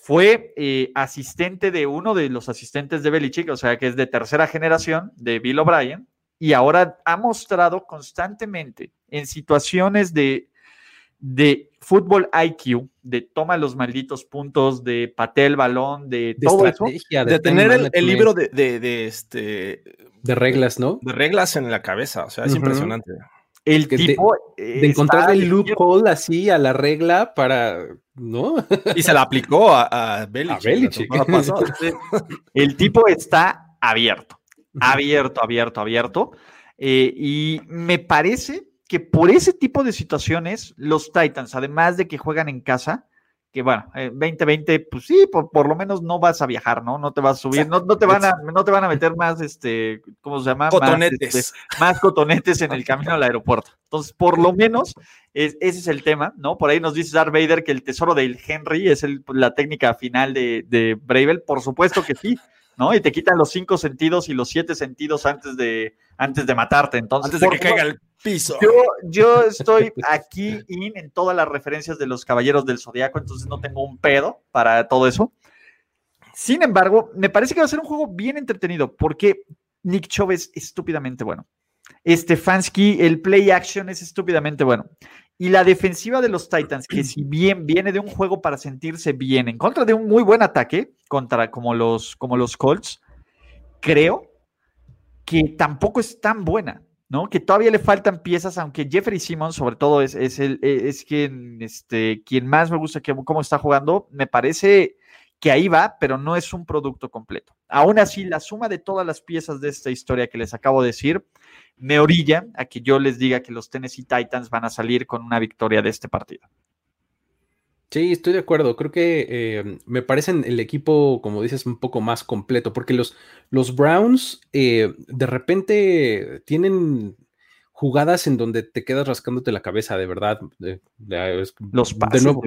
fue eh, asistente de uno de los asistentes de Belichick, o sea que es de tercera generación de Bill O'Brien, y ahora ha mostrado constantemente en situaciones de, de fútbol IQ, de toma los malditos puntos, de patea el balón, de, todo eso, de, tener el, libro de, de, este de reglas, ¿no? De reglas en la cabeza, o sea, es impresionante. El tipo. De, encontrar el loophole así a la regla para. ¿No? Y se la aplicó a, a Belichick. el tipo está abierto. Abierto, abierto, abierto. Eh, y me parece que por ese tipo de situaciones, los Titans, además de que juegan en casa, que bueno, 2020, eh, pues sí, por, lo menos no vas a viajar, ¿no? No te vas a subir, no, no, te van a, no te van a meter más, este, ¿cómo se llama? Cotonetes. Más, este, más cotonetes en el camino al aeropuerto. Entonces, por lo menos, ese es el tema, ¿no? Por ahí nos dice Darth Vader que el tesoro del Henry es el, la técnica final de, de Bravel. Por supuesto que sí, ¿no? Y te quitan los cinco sentidos y los siete sentidos antes de, antes de matarte. Entonces, antes de que caiga el piso. Yo, yo estoy aquí en todas las referencias de los Caballeros del Zodiaco, entonces no tengo un pedo para todo eso. Sin embargo, me parece que va a ser un juego bien entretenido porque Nick Chubb es estúpidamente bueno. Stefanski, el play action es estúpidamente bueno. Y la defensiva de los Titans, que si bien viene de un juego para sentirse bien, en contra de un muy buen ataque, contra como los, como los Colts, creo que tampoco es tan buena. ¿no? Que todavía le faltan piezas, aunque Jeffrey Simmons, sobre todo, es, es, el, e, es quien, este, quien más me gusta que, cómo está jugando. Me parece que ahí va, pero no es un producto completo. Aún así, la suma de todas las piezas de esta historia que les acabo de decir me orilla a que yo les diga que los Tennessee Titans van a salir con una victoria de este partido. Sí, estoy de acuerdo. Creo que eh, me parecen el equipo, como dices, un poco más completo, porque los, los Browns eh, de repente tienen jugadas en donde te quedas rascándote la cabeza, de verdad. los pases de, nuevo,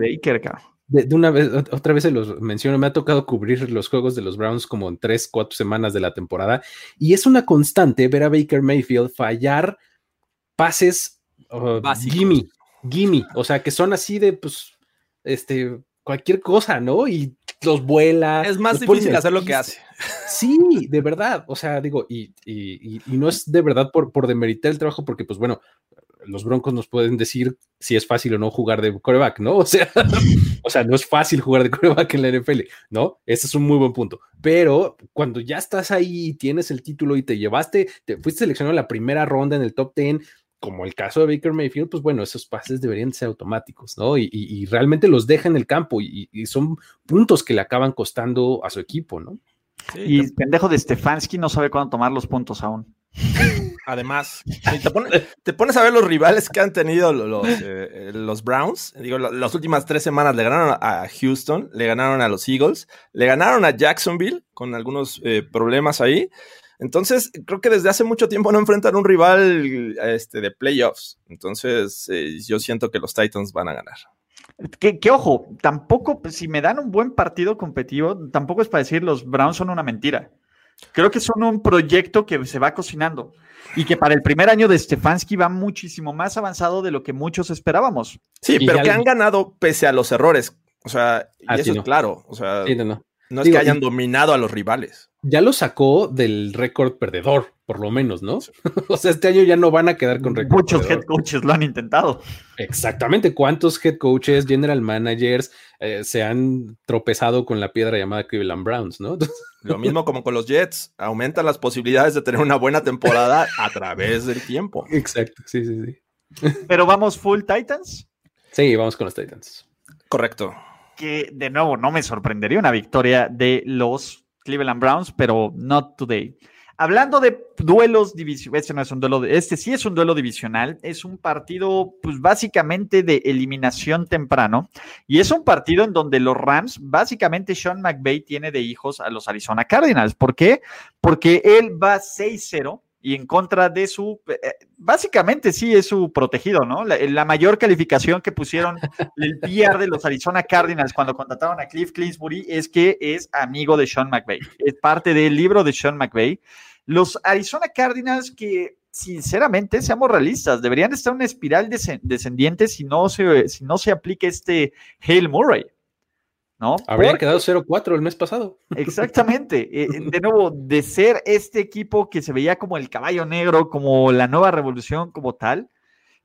de, una vez, otra vez se los menciono, me ha tocado cubrir los juegos de los Browns como en tres, cuatro semanas de la temporada, y es una constante ver a Baker Mayfield fallar pases uh, gimme, gimme, o sea, que son así de, pues, este, cualquier cosa, ¿no? Y los vuela. Es más difícil hacer lo que hace. Sí, de verdad. O sea, digo, y, no es de verdad por, por demeritar el trabajo, porque, pues bueno, los Broncos nos pueden decir si es fácil o no jugar de coreback, ¿no? O sea, o sea, no es fácil jugar de coreback en la NFL, ¿no? Ese es un muy buen punto. Pero cuando ya estás ahí, tienes el título y te llevaste, te fuiste seleccionado en la primera ronda en el top 10, como el caso de Baker Mayfield, pues bueno, esos pases deberían ser automáticos, ¿no? Y, realmente los deja en el campo y, son puntos que le acaban costando a su equipo, ¿no? y el pendejo de Stefanski no sabe cuándo tomar los puntos aún. Además, te, pones a ver los rivales que han tenido los, eh, los Browns. Digo, las últimas tres semanas le ganaron a Houston, le ganaron a los Eagles, le ganaron a Jacksonville con algunos eh, problemas ahí. Entonces, creo que desde hace mucho tiempo no enfrentan un rival este, de playoffs. Entonces, eh, yo siento que los Titans van a ganar. Que, ojo, tampoco, pues, si me dan un buen partido competitivo, tampoco es para decir los Browns son una mentira. Creo que son un proyecto que se va cocinando y que para el primer año de Stefanski va muchísimo más avanzado de lo que muchos esperábamos. Sí, pero que han ganado pese a los errores. O sea, y ah, eso es claro. O sea, no. No es que hayan dominado a los rivales. Ya lo sacó del récord perdedor, por lo menos, ¿no? o sea, este año ya no van a quedar con récord. Muchos head coaches lo han intentado. Exactamente. ¿Cuántos head coaches, general managers eh, se han tropezado con la piedra llamada Cleveland Browns, ¿no? lo mismo como con los Jets. Aumentan las posibilidades de tener una buena temporada a través del tiempo. Exacto. Sí, sí, sí. Pero vamos full Titans. Sí, vamos con los Titans. Correcto que de nuevo no me sorprendería una victoria de los Cleveland Browns, pero not today. Hablando de duelos divisionales, este no es un duelo, este sí es un duelo divisional, es un partido, pues básicamente de eliminación temprano, y es un partido en donde los Rams, básicamente Sean McVay tiene de hijos a los Arizona Cardinals. ¿Por qué? Porque él va 6-0 y en contra de su, eh, básicamente sí es su protegido, ¿no? La, mayor calificación que pusieron el PR de los Arizona Cardinals cuando contrataron a Cliff Clinsbury es que es amigo de Sean McVay, es parte del libro de Sean McVay. Los Arizona Cardinals que, sinceramente, seamos realistas, deberían estar en una espiral descendiente si no se, si no se aplica este Hale Murray. ¿No? Habría quedado 0-4 el mes pasado. Exactamente. Eh, de nuevo, de ser este equipo que se veía como el caballo negro, como la nueva revolución, como tal,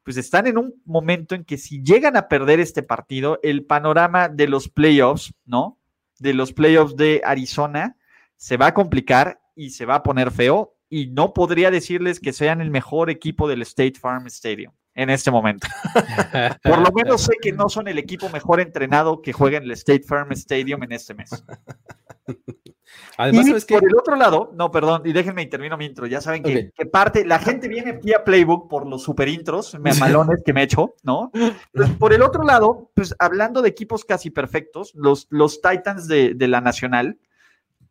pues están en un momento en que si llegan a perder este partido, el panorama de los playoffs, ¿no? De los playoffs de Arizona se va a complicar y se va a poner feo y no podría decirles que sean el mejor equipo del State Farm Stadium en este momento. Por lo menos sé que no son el equipo mejor entrenado que juega en el State Farm Stadium en este mes. Además, y por el otro lado, no, perdón, y déjenme termino mi intro. Ya saben que, parte, la gente viene aquí a Playbook por los super intros, me malones que me echo, ¿no? Pues por el otro lado, pues hablando de equipos casi perfectos, los, los Titans de, de la Nacional,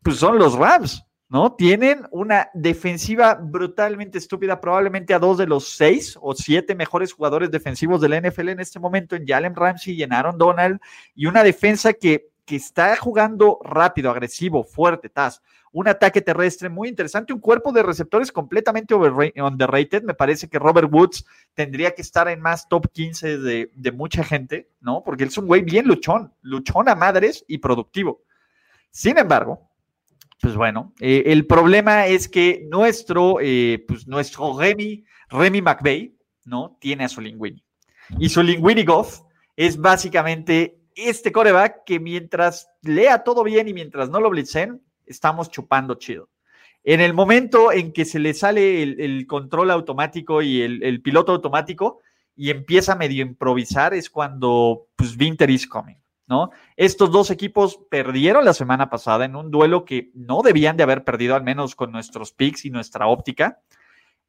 pues son los Rams. ¿No? Tienen una defensiva brutalmente estúpida, probablemente a dos de los seis o siete mejores jugadores defensivos de la NFL en este momento, en Jalen Ramsey y en Aaron Donald, y una defensa que, que está jugando rápido, agresivo, fuerte, Taz. Un ataque terrestre muy interesante, un cuerpo de receptores completamente underrated. Me parece que Robert Woods tendría que estar en más top 15 de, de mucha gente, ¿no? Porque él es un güey bien luchón, luchón a madres y productivo. Sin embargo, pues bueno, eh, el problema es que nuestro, eh, pues nuestro Remy, Remy McVeigh, ¿no? Tiene a su Linguini. Y su Linguini Goff es básicamente este coreback que mientras lea todo bien y mientras no lo blitzen, estamos chupando chido. En el momento en que se le sale el, control automático y el, piloto automático y empieza medio improvisar, es cuando, pues, Winter is coming. ¿No? Estos dos equipos perdieron la semana pasada en un duelo que no debían de haber perdido, al menos con nuestros picks y nuestra óptica.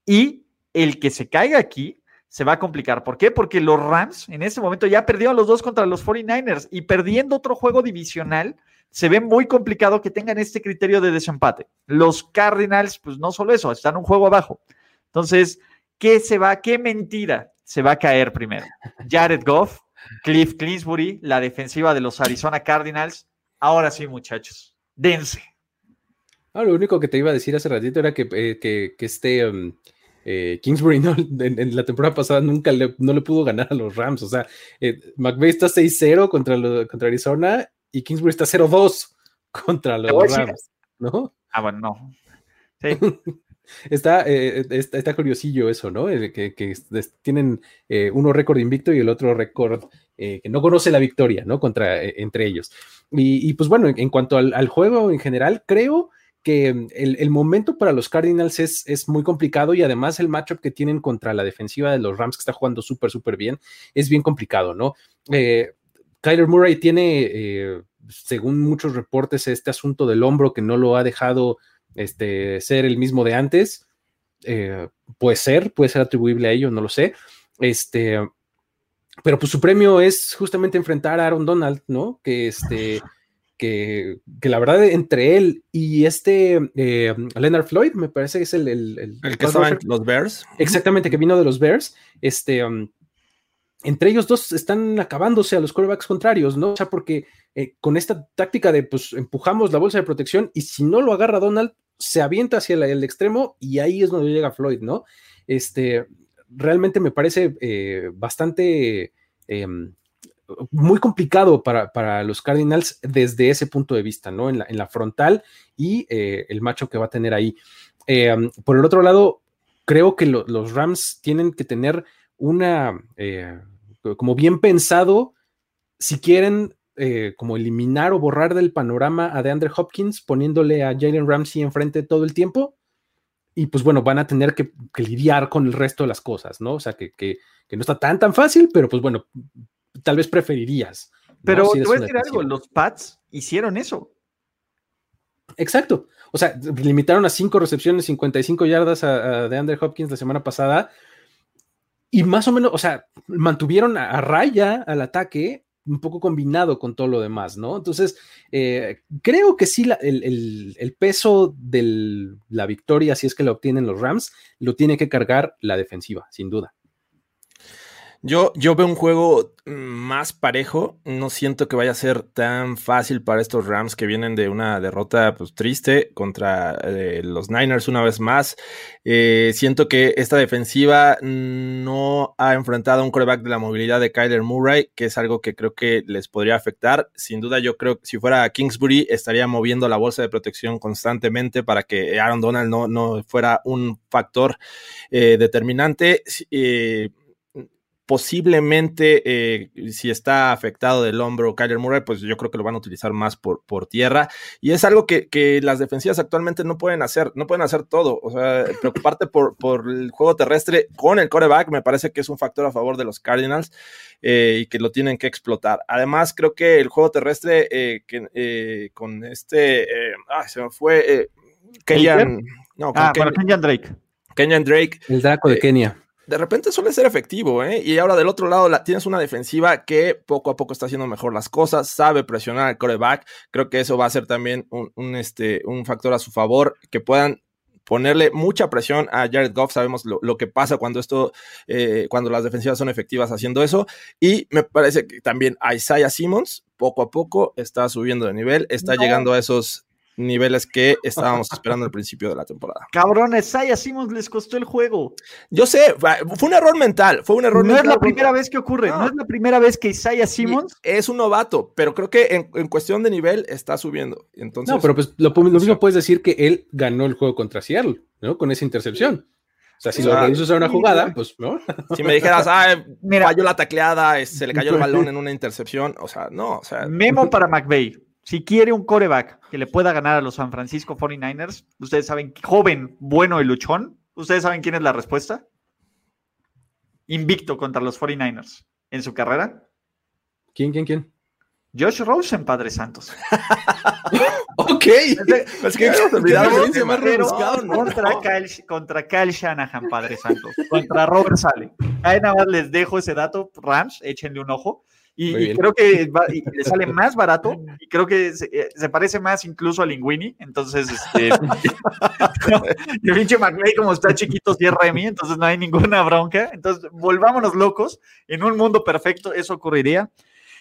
Y el que se caiga aquí se va a complicar. ¿Por qué? Porque los Rams en este momento ya perdieron los dos contra los 49ers y perdiendo otro juego divisional, se ve muy complicado que tengan este criterio de desempate. Los Cardinals, pues no solo eso, están un juego abajo. Entonces, ¿qué se va, qué mentira se va a caer primero? Jared Goff Cliff Clinsbury, la defensiva de los Arizona Cardinals. Ahora sí, muchachos, dense. Ah, lo único que te iba a decir hace ratito era que, eh, este um, eh, Kingsbury en, la temporada pasada nunca le, no le pudo ganar a los Rams. O sea, eh, McVeigh está 6-0 contra, contra Arizona y Kingsbury está 0-2 contra los Rams. ¿No? Ah, bueno, no. Sí. Está, eh, está, curiosillo eso, ¿no? que, tienen eh, uno récord invicto y el otro récord eh, que no conoce la victoria, ¿no? Contra, entre ellos. Y, pues bueno, en, cuanto al, juego en general, creo que el, momento para los Cardinals es, es, muy complicado y además el matchup que tienen contra la defensiva de los Rams, que está jugando súper, súper bien, es bien complicado, ¿no? Kyler Murray tiene, según muchos reportes, este asunto del hombro que no lo ha dejado este, ser el mismo de antes. Eh, puede ser, puede ser atribuible a ello, no lo sé. Este, pero pues su premio es justamente enfrentar a Aaron Donald, ¿no? Que este, que, que la verdad entre él y este eh, Leonard Floyd, me parece que es el... El, el, que estaba en los Bears. Exactamente, que vino de los Bears. Este, um, entre ellos dos están acabándose a los quarterbacks contrarios, ¿no? O sea, porque eh, con esta táctica de, pues, empujamos la bolsa de protección y si no lo agarra Donald, se avienta hacia el, extremo y ahí es donde llega Floyd, ¿no? Este, realmente me parece eh, bastante, em, muy complicado para, los Cardinals desde ese punto de vista, ¿no? En la, en la frontal y eh, el macho que va a tener ahí. Em, por el otro lado, creo que los Rams tienen que tener una, eh, como bien pensado, si quieren eh, como eliminar o borrar del panorama a DeAndre Hopkins poniéndole a Jalen Ramsey enfrente todo el tiempo. Y pues bueno, van a tener que, lidiar con el resto de las cosas, ¿no? O sea, que, no está tan tan fácil, pero pues bueno, tal vez preferirías. Pero te voy a decir algo, los Pats hicieron eso. Exacto. O sea, limitaron a cinco recepciones, 55 yardas a, de Andrew Hopkins la semana pasada. Y más o menos, o sea, mantuvieron a, raya al ataque un poco combinado con todo lo demás, ¿no? Entonces, eh, creo que sí, el, peso de la victoria, si es que la obtienen los Rams, lo tiene que cargar la defensiva, sin duda. Yo, yo veo un juego más parejo. No siento que vaya a ser tan fácil para estos Rams que vienen de una derrota pues, triste contra eh, los Niners una vez más. Eh, siento que esta defensiva no ha enfrentado a un coreback de la movilidad de Kyler Murray, que es algo que creo que les podría afectar. Sin duda, yo creo que si fuera Kingsbury, estaría moviendo la bolsa de protección constantemente para que Aaron Donald no, no fuera un factor eh, determinante posiblemente eh, si está afectado del hombro Kyler Murray, pues yo creo que lo van a utilizar más por, por tierra. Y es algo que, las defensivas actualmente no pueden hacer, no pueden hacer todo. O sea, preocuparte por, por el juego terrestre con el coreback me parece que es un factor a favor de los Cardinals eh, y que lo tienen que explotar. Además, creo que el juego terrestre eh, que, con este, ah, se me fue, Kenyan, no, ah, Kenyan Drake. Kenyan Drake. El Draco de Kenia de repente suele ser efectivo, ¿eh? Y ahora del otro lado la, tienes una defensiva que poco a poco está haciendo mejor las cosas, sabe presionar al coreback. Creo que eso va a ser también un, este, un factor a su favor, que puedan ponerle mucha presión a Jared Goff. Sabemos lo, que pasa cuando esto, eh, cuando las defensivas son efectivas haciendo eso. Y me parece que también Isaiah Simmons poco a poco está subiendo de nivel, está llegando a esos niveles que estábamos esperando al principio de la temporada. Cabrones, Isaiah Simmons les costó el juego. Yo sé, fue un error mental, fue un error no mental. No es la primera vez que ocurre, no. es la primera vez que Isaiah Simmons... Es un novato, pero creo que en, cuestión de nivel está subiendo. Entonces, no, pero pues lo, mismo puedes decir que él ganó el juego contra Seattle, ¿no? Con esa intercepción. O sea, si lo organizó hacer una jugada, pues no. Si me dijeras, ah, falló la tacleada, se le cayó el balón en una intercepción, o sea, no, o sea. Memo para McVeigh si quiere un coreback que le pueda ganar a los San Francisco 49ers, ustedes saben, joven, bueno y luchón, ustedes saben quién es la respuesta. Invicto contra los 49ers en su carrera. ¿Quién, quién, quién? Josh Rosen, Padre Santos. ok. Es que contra, Kyle, contra Kyle Shanahan, Padre Santos. Contra Robert Sale. Ahí nada más les dejo ese dato, Rams, échenle un ojo. Y, creo que le sale más barato y creo que eh, se, parece más incluso a Linguini. Entonces, este. el pinche McVay, como está chiquito, cierra de mí, entonces no hay ninguna bronca. Entonces, volvámonos locos. En un mundo perfecto, eso ocurriría.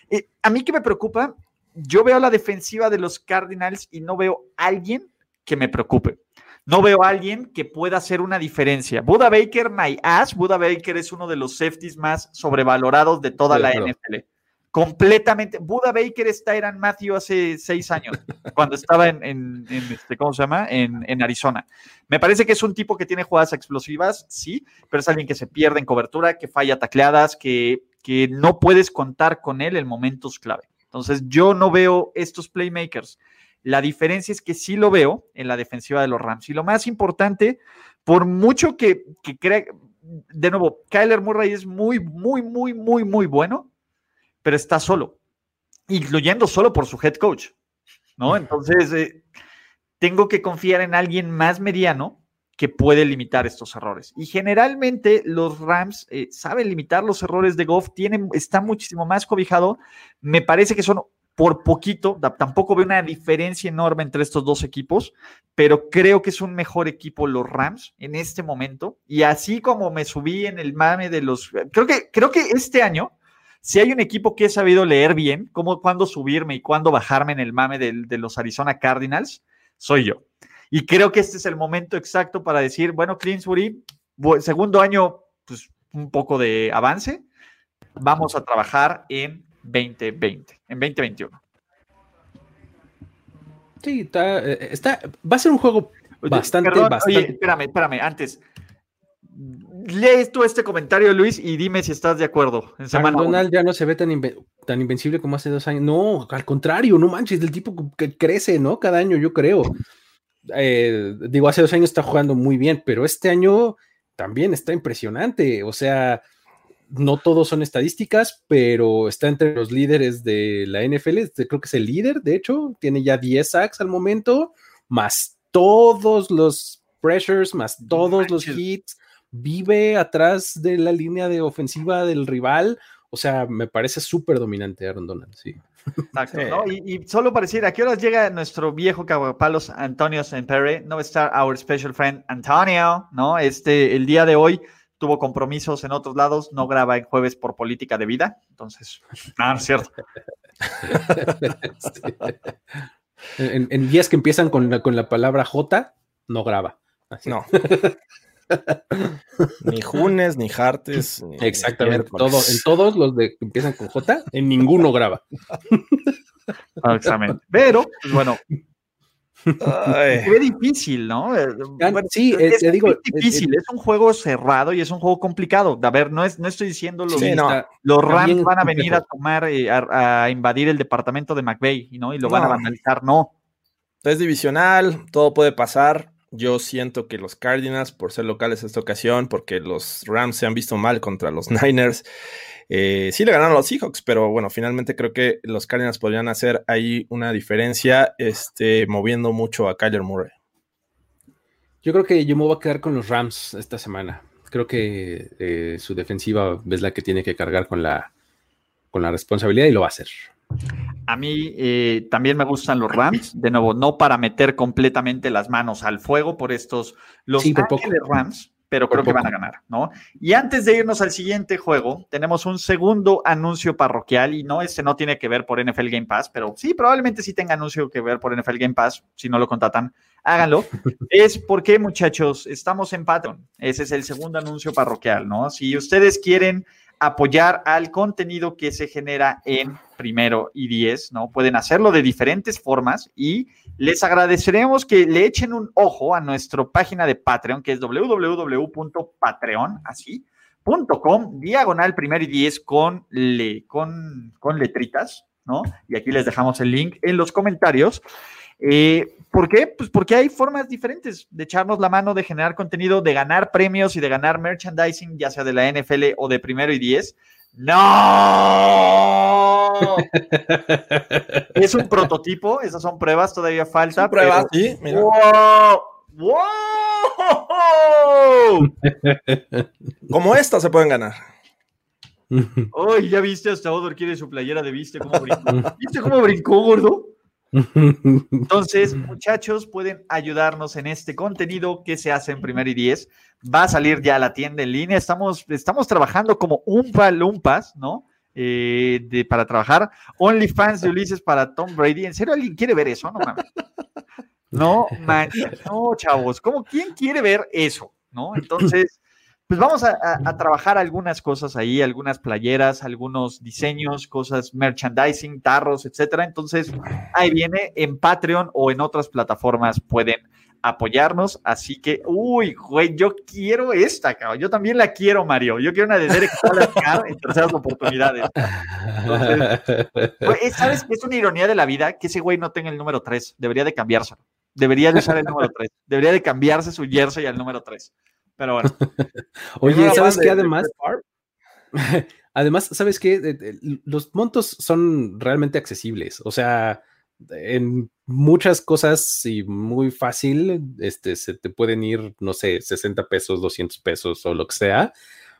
Eh, a mí que me preocupa, yo veo la defensiva de los Cardinals y no veo a alguien que me preocupe. No veo a alguien que pueda hacer una diferencia. Buda Baker, my ass. Buda Baker es uno de los safeties más sobrevalorados de toda la NFL completamente. Buda Baker es Tyran Matthew hace seis años, cuando estaba en, este, ¿cómo se llama? En, Arizona. Me parece que es un tipo que tiene jugadas explosivas, sí, pero es alguien que se pierde en cobertura, que falla tacleadas, que, que no puedes contar con él en momentos clave. Entonces, yo no veo estos playmakers. La diferencia es que sí lo veo en la defensiva de los Rams. Y lo más importante, por mucho que, que crea, de nuevo, Kyler Murray es muy, muy, muy, muy, muy bueno pero está solo, incluyendo solo por su head coach, ¿no? Entonces, eh, tengo que confiar en alguien más mediano que puede limitar estos errores. Y generalmente los Rams eh, saben limitar los errores de Goff, tienen, está muchísimo más cobijado. Me parece que son por poquito, tampoco veo una diferencia enorme entre estos dos equipos, pero creo que es un mejor equipo los Rams en este momento. Y así como me subí en el mame de los, creo que, creo que este año si hay un equipo que he sabido leer bien, cómo cuándo subirme y cuándo bajarme en el mame de, los Arizona Cardinals, soy yo. Y creo que este es el momento exacto para decir, bueno, Clinsbury, segundo año, pues un poco de avance, vamos a trabajar en 2020, en 2021. Sí, está, eh, está, va a ser un juego bastante, bastante. espérame, espérame, antes lee tú este comentario, Luis, y dime si estás de acuerdo. En semana ya no se ve tan, tan invencible como hace dos años. No, al contrario, no manches, del tipo que crece, ¿no? Cada año, yo creo. Eh, digo, hace dos años está jugando muy bien, pero este año también está impresionante. O sea, no todos son estadísticas, pero está entre los líderes de la NFL. Creo que es el líder, de hecho, tiene ya 10 sacks al momento, más todos los pressures, más todos los hits, vive atrás de la línea de ofensiva del rival. O sea, me parece súper dominante Aaron Donald, sí. Exacto, ¿no? y, solo para decir, ¿a qué horas llega nuestro viejo caguapalos Antonio Sempere? No está our special friend Antonio, ¿no? Este, el día de hoy tuvo compromisos en otros lados, no graba en jueves por política de vida, entonces, ah, no es cierto. en, días que empiezan con la, con la palabra J, no graba. No. ni Junes, ni Hartes. Exactamente. Todo, en todos los de que empiezan con J, en ninguno graba. Exactamente. Pero, pues, bueno. Es difícil, ¿no? Eh, sí, eh, es, digo, eh, difícil, es un juego cerrado y es un juego complicado. A ver, no, es, no estoy diciendo los, los Rams van a venir a tomar, a, invadir el departamento de McVeigh, ¿no? Y lo van a vandalizar, no. Es divisional, todo puede pasar. Yo siento que los Cardinals, por ser locales esta ocasión, porque los Rams se han visto mal contra los Niners, eh, sí le ganaron a los Seahawks, pero bueno, finalmente creo que los Cardinals podrían hacer ahí una diferencia, este, moviendo mucho a Kyler Murray. Yo creo que yo me voy a quedar con los Rams esta semana. Creo que eh, su defensiva es la que tiene que cargar con la, con la responsabilidad y lo va a hacer. A mí eh, también me gustan los Rams, de nuevo, no para meter completamente las manos al fuego por estos, los sí, Rams, pero creo que van a ganar, ¿no? Y antes de irnos al siguiente juego, tenemos un segundo anuncio parroquial y no, este no tiene que ver por NFL Game Pass, pero sí, probablemente sí tenga anuncio que ver por NFL Game Pass, si no lo contratan, háganlo. es porque, muchachos, estamos en Patreon. Ese es el segundo anuncio parroquial, ¿no? Si ustedes quieren apoyar al contenido que se genera en primero y diez, ¿no? Pueden hacerlo de diferentes formas y les agradeceremos que le echen un ojo a nuestra página de Patreon, que es www.patreon, así, diagonal primero y diez con, le, con, con letritas, ¿no? Y aquí les dejamos el link en los comentarios. Eh, ¿Por qué? Pues porque hay formas diferentes de echarnos la mano, de generar contenido, de ganar premios y de ganar merchandising, ya sea de la NFL o de primero y diez. ¡No! es un prototipo, esas son pruebas, todavía falta. Pruebas, sí, ¡Wow! ¡Wow! Como esta se pueden ganar. Ay, ya viste, hasta Odor quiere su playera de viste cómo brincó. ¿Viste cómo brincó, gordo? Entonces, muchachos, pueden ayudarnos en este contenido que se hace en Primer y Diez. Va a salir ya la tienda en línea. Estamos, estamos trabajando como un palumpas, ¿no? Eh, de, para trabajar. OnlyFans de Ulises para Tom Brady. ¿En serio alguien quiere ver eso? No mames. No, man, no, chavos. ¿Cómo quién quiere ver eso? ¿No? Entonces, pues vamos a, trabajar algunas cosas ahí, algunas playeras, algunos diseños, cosas, merchandising, tarros, etcétera. Entonces, ahí viene en Patreon o en otras plataformas pueden apoyarnos. Así que, uy, güey, yo quiero esta, cabrón. Yo también la quiero, Mario. Yo quiero una de Derek en terceras oportunidades. ¿sabes es una ironía de la vida? Que ese güey no tenga el número 3. Debería de cambiárselo. Debería de usar el número 3. Debería de cambiarse su jersey al número 3. Pero bueno. Oye, ¿sabes qué? Además, además, ¿sabes qué? Los montos son realmente accesibles. O sea, en muchas cosas y muy fácil, este, se te pueden ir, no sé, 60 pesos, 200 pesos o lo que sea.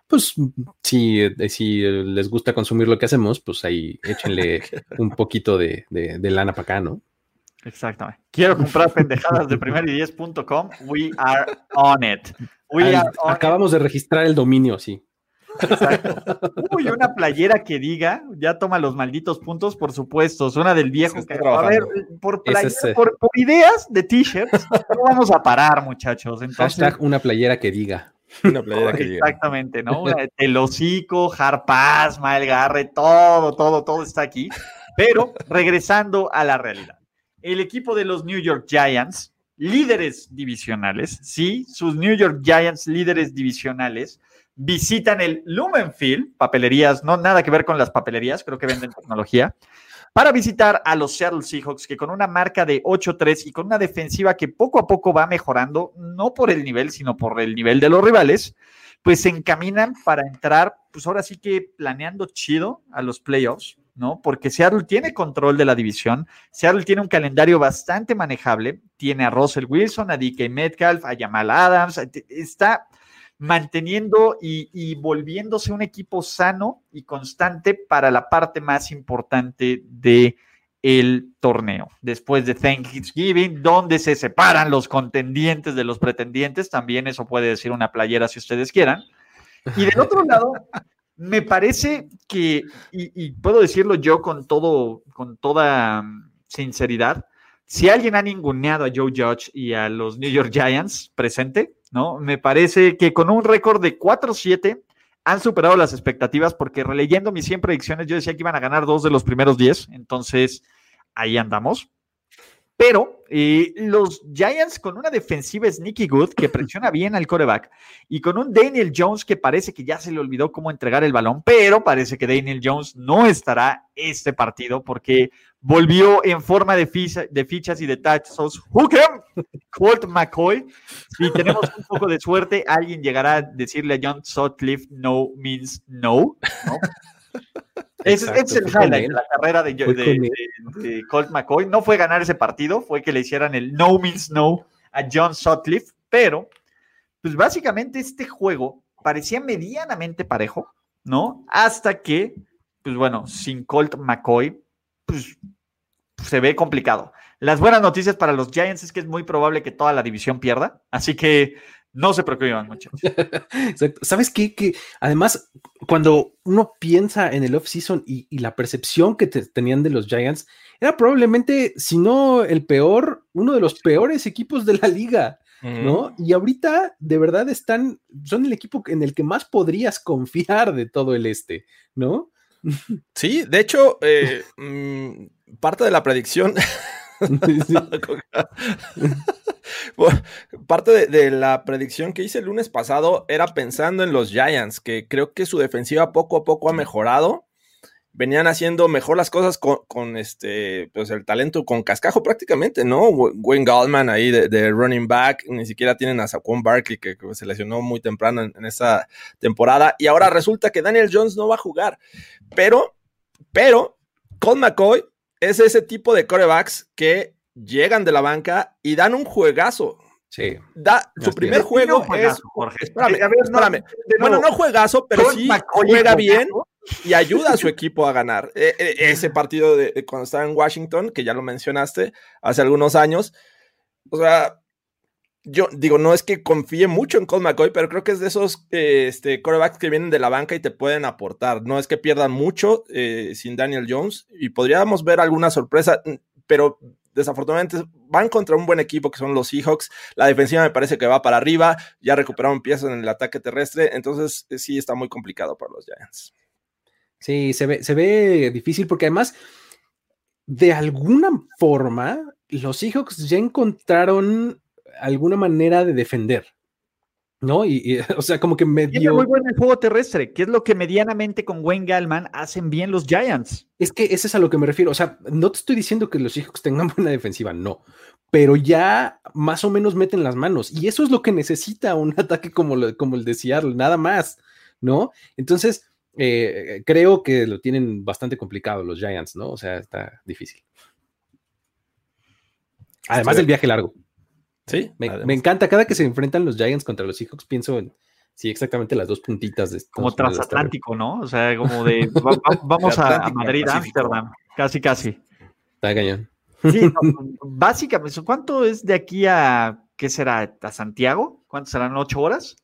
Pues si, eh, si les gusta consumir lo que hacemos, pues ahí échenle un poquito de, de lana para acá, ¿no? Exactamente. Quiero comprar pendejadas de primer y We are on it. Acabamos de registrar el dominio, sí. Exacto. Uy, una playera que diga, ya toma los malditos puntos, por supuesto. Una del viejo que. A ver, por, por, ideas de t-shirts, no vamos a parar, muchachos. Entonces, Hashtag una playera que diga. Una playera que diga. Exactamente, ¿no? El hocico, Harpaz, Maelgarre, todo, todo, todo está aquí. Pero regresando a la realidad el equipo de los New York Giants, líderes divisionales, sí, sus New York Giants líderes divisionales, visitan el Lumenfield, papelerías, no nada que ver con las papelerías, creo que venden tecnología, para visitar a los Seattle Seahawks, que con una marca de 8-3 y con una defensiva que poco a poco va mejorando, no por el nivel, sino por el nivel de los rivales, pues se encaminan para entrar, pues ahora sí que planeando chido a los playoffs ¿no? Porque Seattle tiene control de la división, Seattle tiene un calendario bastante manejable, tiene a Russell Wilson, a DK Metcalf, a Jamal Adams, está manteniendo y, volviéndose un equipo sano y constante para la parte más importante de el torneo. Después de Thanksgiving, donde se separan los contendientes de los pretendientes, también eso puede decir una playera si ustedes quieran. Y del otro lado, me parece que, y, puedo decirlo yo con todo, con toda mm, sinceridad, si alguien ha ninguneado a Joe Judge y a los New York Giants presente, ¿no? Me parece que con un récord de 4-7 han superado las expectativas porque releyendo mis 100 predicciones yo decía que iban a ganar dos de los primeros 10, entonces ahí andamos. Pero eh, los Giants con una defensiva sneaky good que presiona bien al coreback y con un Daniel Jones que parece que ya se le olvidó cómo entregar el balón, pero parece que Daniel Jones no estará este partido porque volvió en forma de, fichas y de touchdowns. Hookem, Colt McCoy. Si tenemos un poco de suerte, alguien llegará a decirle a John Sutcliffe no means no. ¿no? Es, el highlight de la carrera de, Colt McCoy. No fue ganar ese partido, fue que le hicieran el no means no a John Sutcliffe, pero pues básicamente este juego parecía medianamente parejo, ¿no? Hasta que, pues bueno, sin Colt McCoy, pues se ve complicado. Las buenas noticias para los Giants es que es muy probable que toda la división pierda, así que no se preocupen, muchachos. ¿Sabes qué? Que además, cuando uno piensa en el off-season y, la percepción que tenían de los Giants, era probablemente, si no el peor, uno de los peores equipos de la liga, ¿no? Y ahorita, de verdad, están, son el equipo en el que más podrías confiar de todo el este, ¿no? Sí, de hecho, eh, mm, parte de la predicción. Parte de, la predicción que hice el lunes pasado era pensando en los Giants, que creo que su defensiva poco a poco ha mejorado. Venían haciendo mejor las cosas con, este, pues el talento con cascajo prácticamente, ¿no? Wayne Gallman ahí de, running back, ni siquiera tienen a Saquon Barkley que, se lesionó muy temprano en, en esta temporada. Y ahora resulta que Daniel Jones no va a jugar. Pero, pero, Colt McCoy es ese tipo de corebacks que llegan de la banca y dan un juegazo. Sí. Da, su primer juego es. Jorge. Espérame, espérame. bueno, no juegazo, pero sí juega bien y ayuda a su equipo a ganar. E, e, ese partido de, cuando estaba en Washington, que ya lo mencionaste hace algunos años. O sea, yo digo, no es que confíe mucho en Colt McCoy, pero creo que es de esos eh, este, corebacks que vienen de la banca y te pueden aportar. No es que pierdan mucho eh, sin Daniel Jones y podríamos ver alguna sorpresa, pero desafortunadamente van contra un buen equipo que son los Seahawks. La defensiva me parece que va para arriba, ya recuperaron piezas en el ataque terrestre, entonces eh, sí está muy complicado para los Giants. Sí, se ve, se ve difícil porque además, de alguna forma, los Seahawks ya encontraron alguna manera de defender. ¿No? Y, o sea, como que medio. Tiene muy buen el juego terrestre, que es lo que medianamente con Wayne Gallman hacen bien los Giants. Es que ese es a lo que me refiero. O sea, no te estoy diciendo que los Seahawks tengan buena defensiva, no. Pero ya más o menos meten las manos. Y eso es lo que necesita un ataque como, como el de Seattle, nada más, ¿no? Entonces, eh, creo que lo tienen bastante complicado los Giants, ¿no? O sea, está difícil. Además del viaje largo. Sí, me, encanta. Cada que se enfrentan los Giants contra los Seahawks, pienso en, sí, exactamente las dos puntitas de Como transatlántico, ¿no? O sea, como de vamos a, Madrid, Ámsterdam, casi, casi. Está cañón. Sí, básicamente, ¿cuánto es de aquí a, qué será, a Santiago? ¿Cuánto serán? ¿Ocho horas?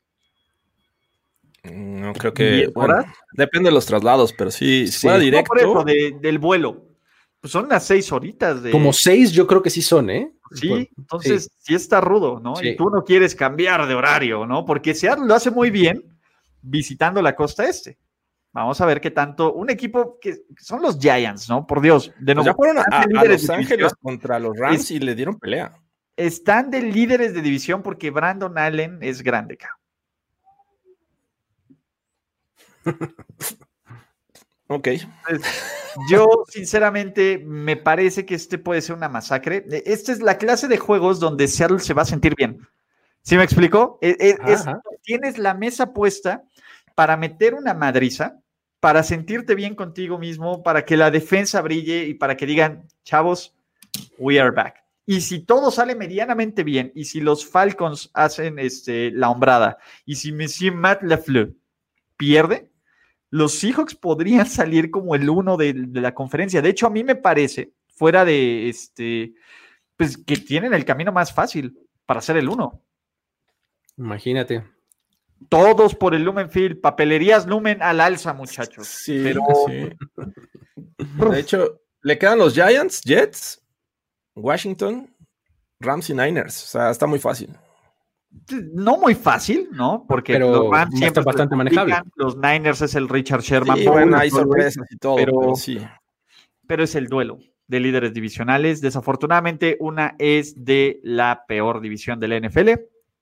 No, creo que. horas? depende de los traslados, pero sí, sí. directo. por eso, del vuelo. Pues son las seis horitas de. Como seis, yo creo que sí son, ¿eh? Sí, entonces sí. está rudo, ¿no? Y tú no quieres cambiar de horario, ¿no? Porque Seattle lo hace muy bien visitando la costa este. Vamos a ver qué tanto. Un equipo que son los Giants, ¿no? Por Dios. De nuevo, ya fueron a, Los Ángeles contra los Rams y le dieron pelea. Están de líderes de división porque Brandon Allen es grande, cabrón. Ok. yo, sinceramente, me parece que este puede ser una masacre. E, esta es la clase de juegos donde Seattle se va a sentir bien. ¿Sí me explico? E, e, tienes la mesa puesta para meter una madriza, para sentirte bien contigo mismo, para que la defensa brille y para que digan, chavos, we are back. Y si todo sale medianamente bien, y si los Falcons hacen este, la hombrada, y si Monsieur Matt Lafleur pierde, los Seahawks podrían salir como el uno de, de, la conferencia. De hecho, a mí me parece, fuera de este, pues que tienen el camino más fácil para ser el uno. Imagínate. Todos por el Lumenfield, papelerías Lumen al alza, muchachos. Sí, Pero... sí. De hecho, le quedan los Giants, Jets, Washington, Rams y Niners. O sea, está muy fácil. No muy fácil, ¿no? Porque pero los Rams está siempre bastante manejable. Los Niners es el Richard Sherman. Sí, bueno, hay sorpresas y todo, pero- pero, sí. pero es el duelo de líderes divisionales. Desafortunadamente, una es de la peor división de la NFL,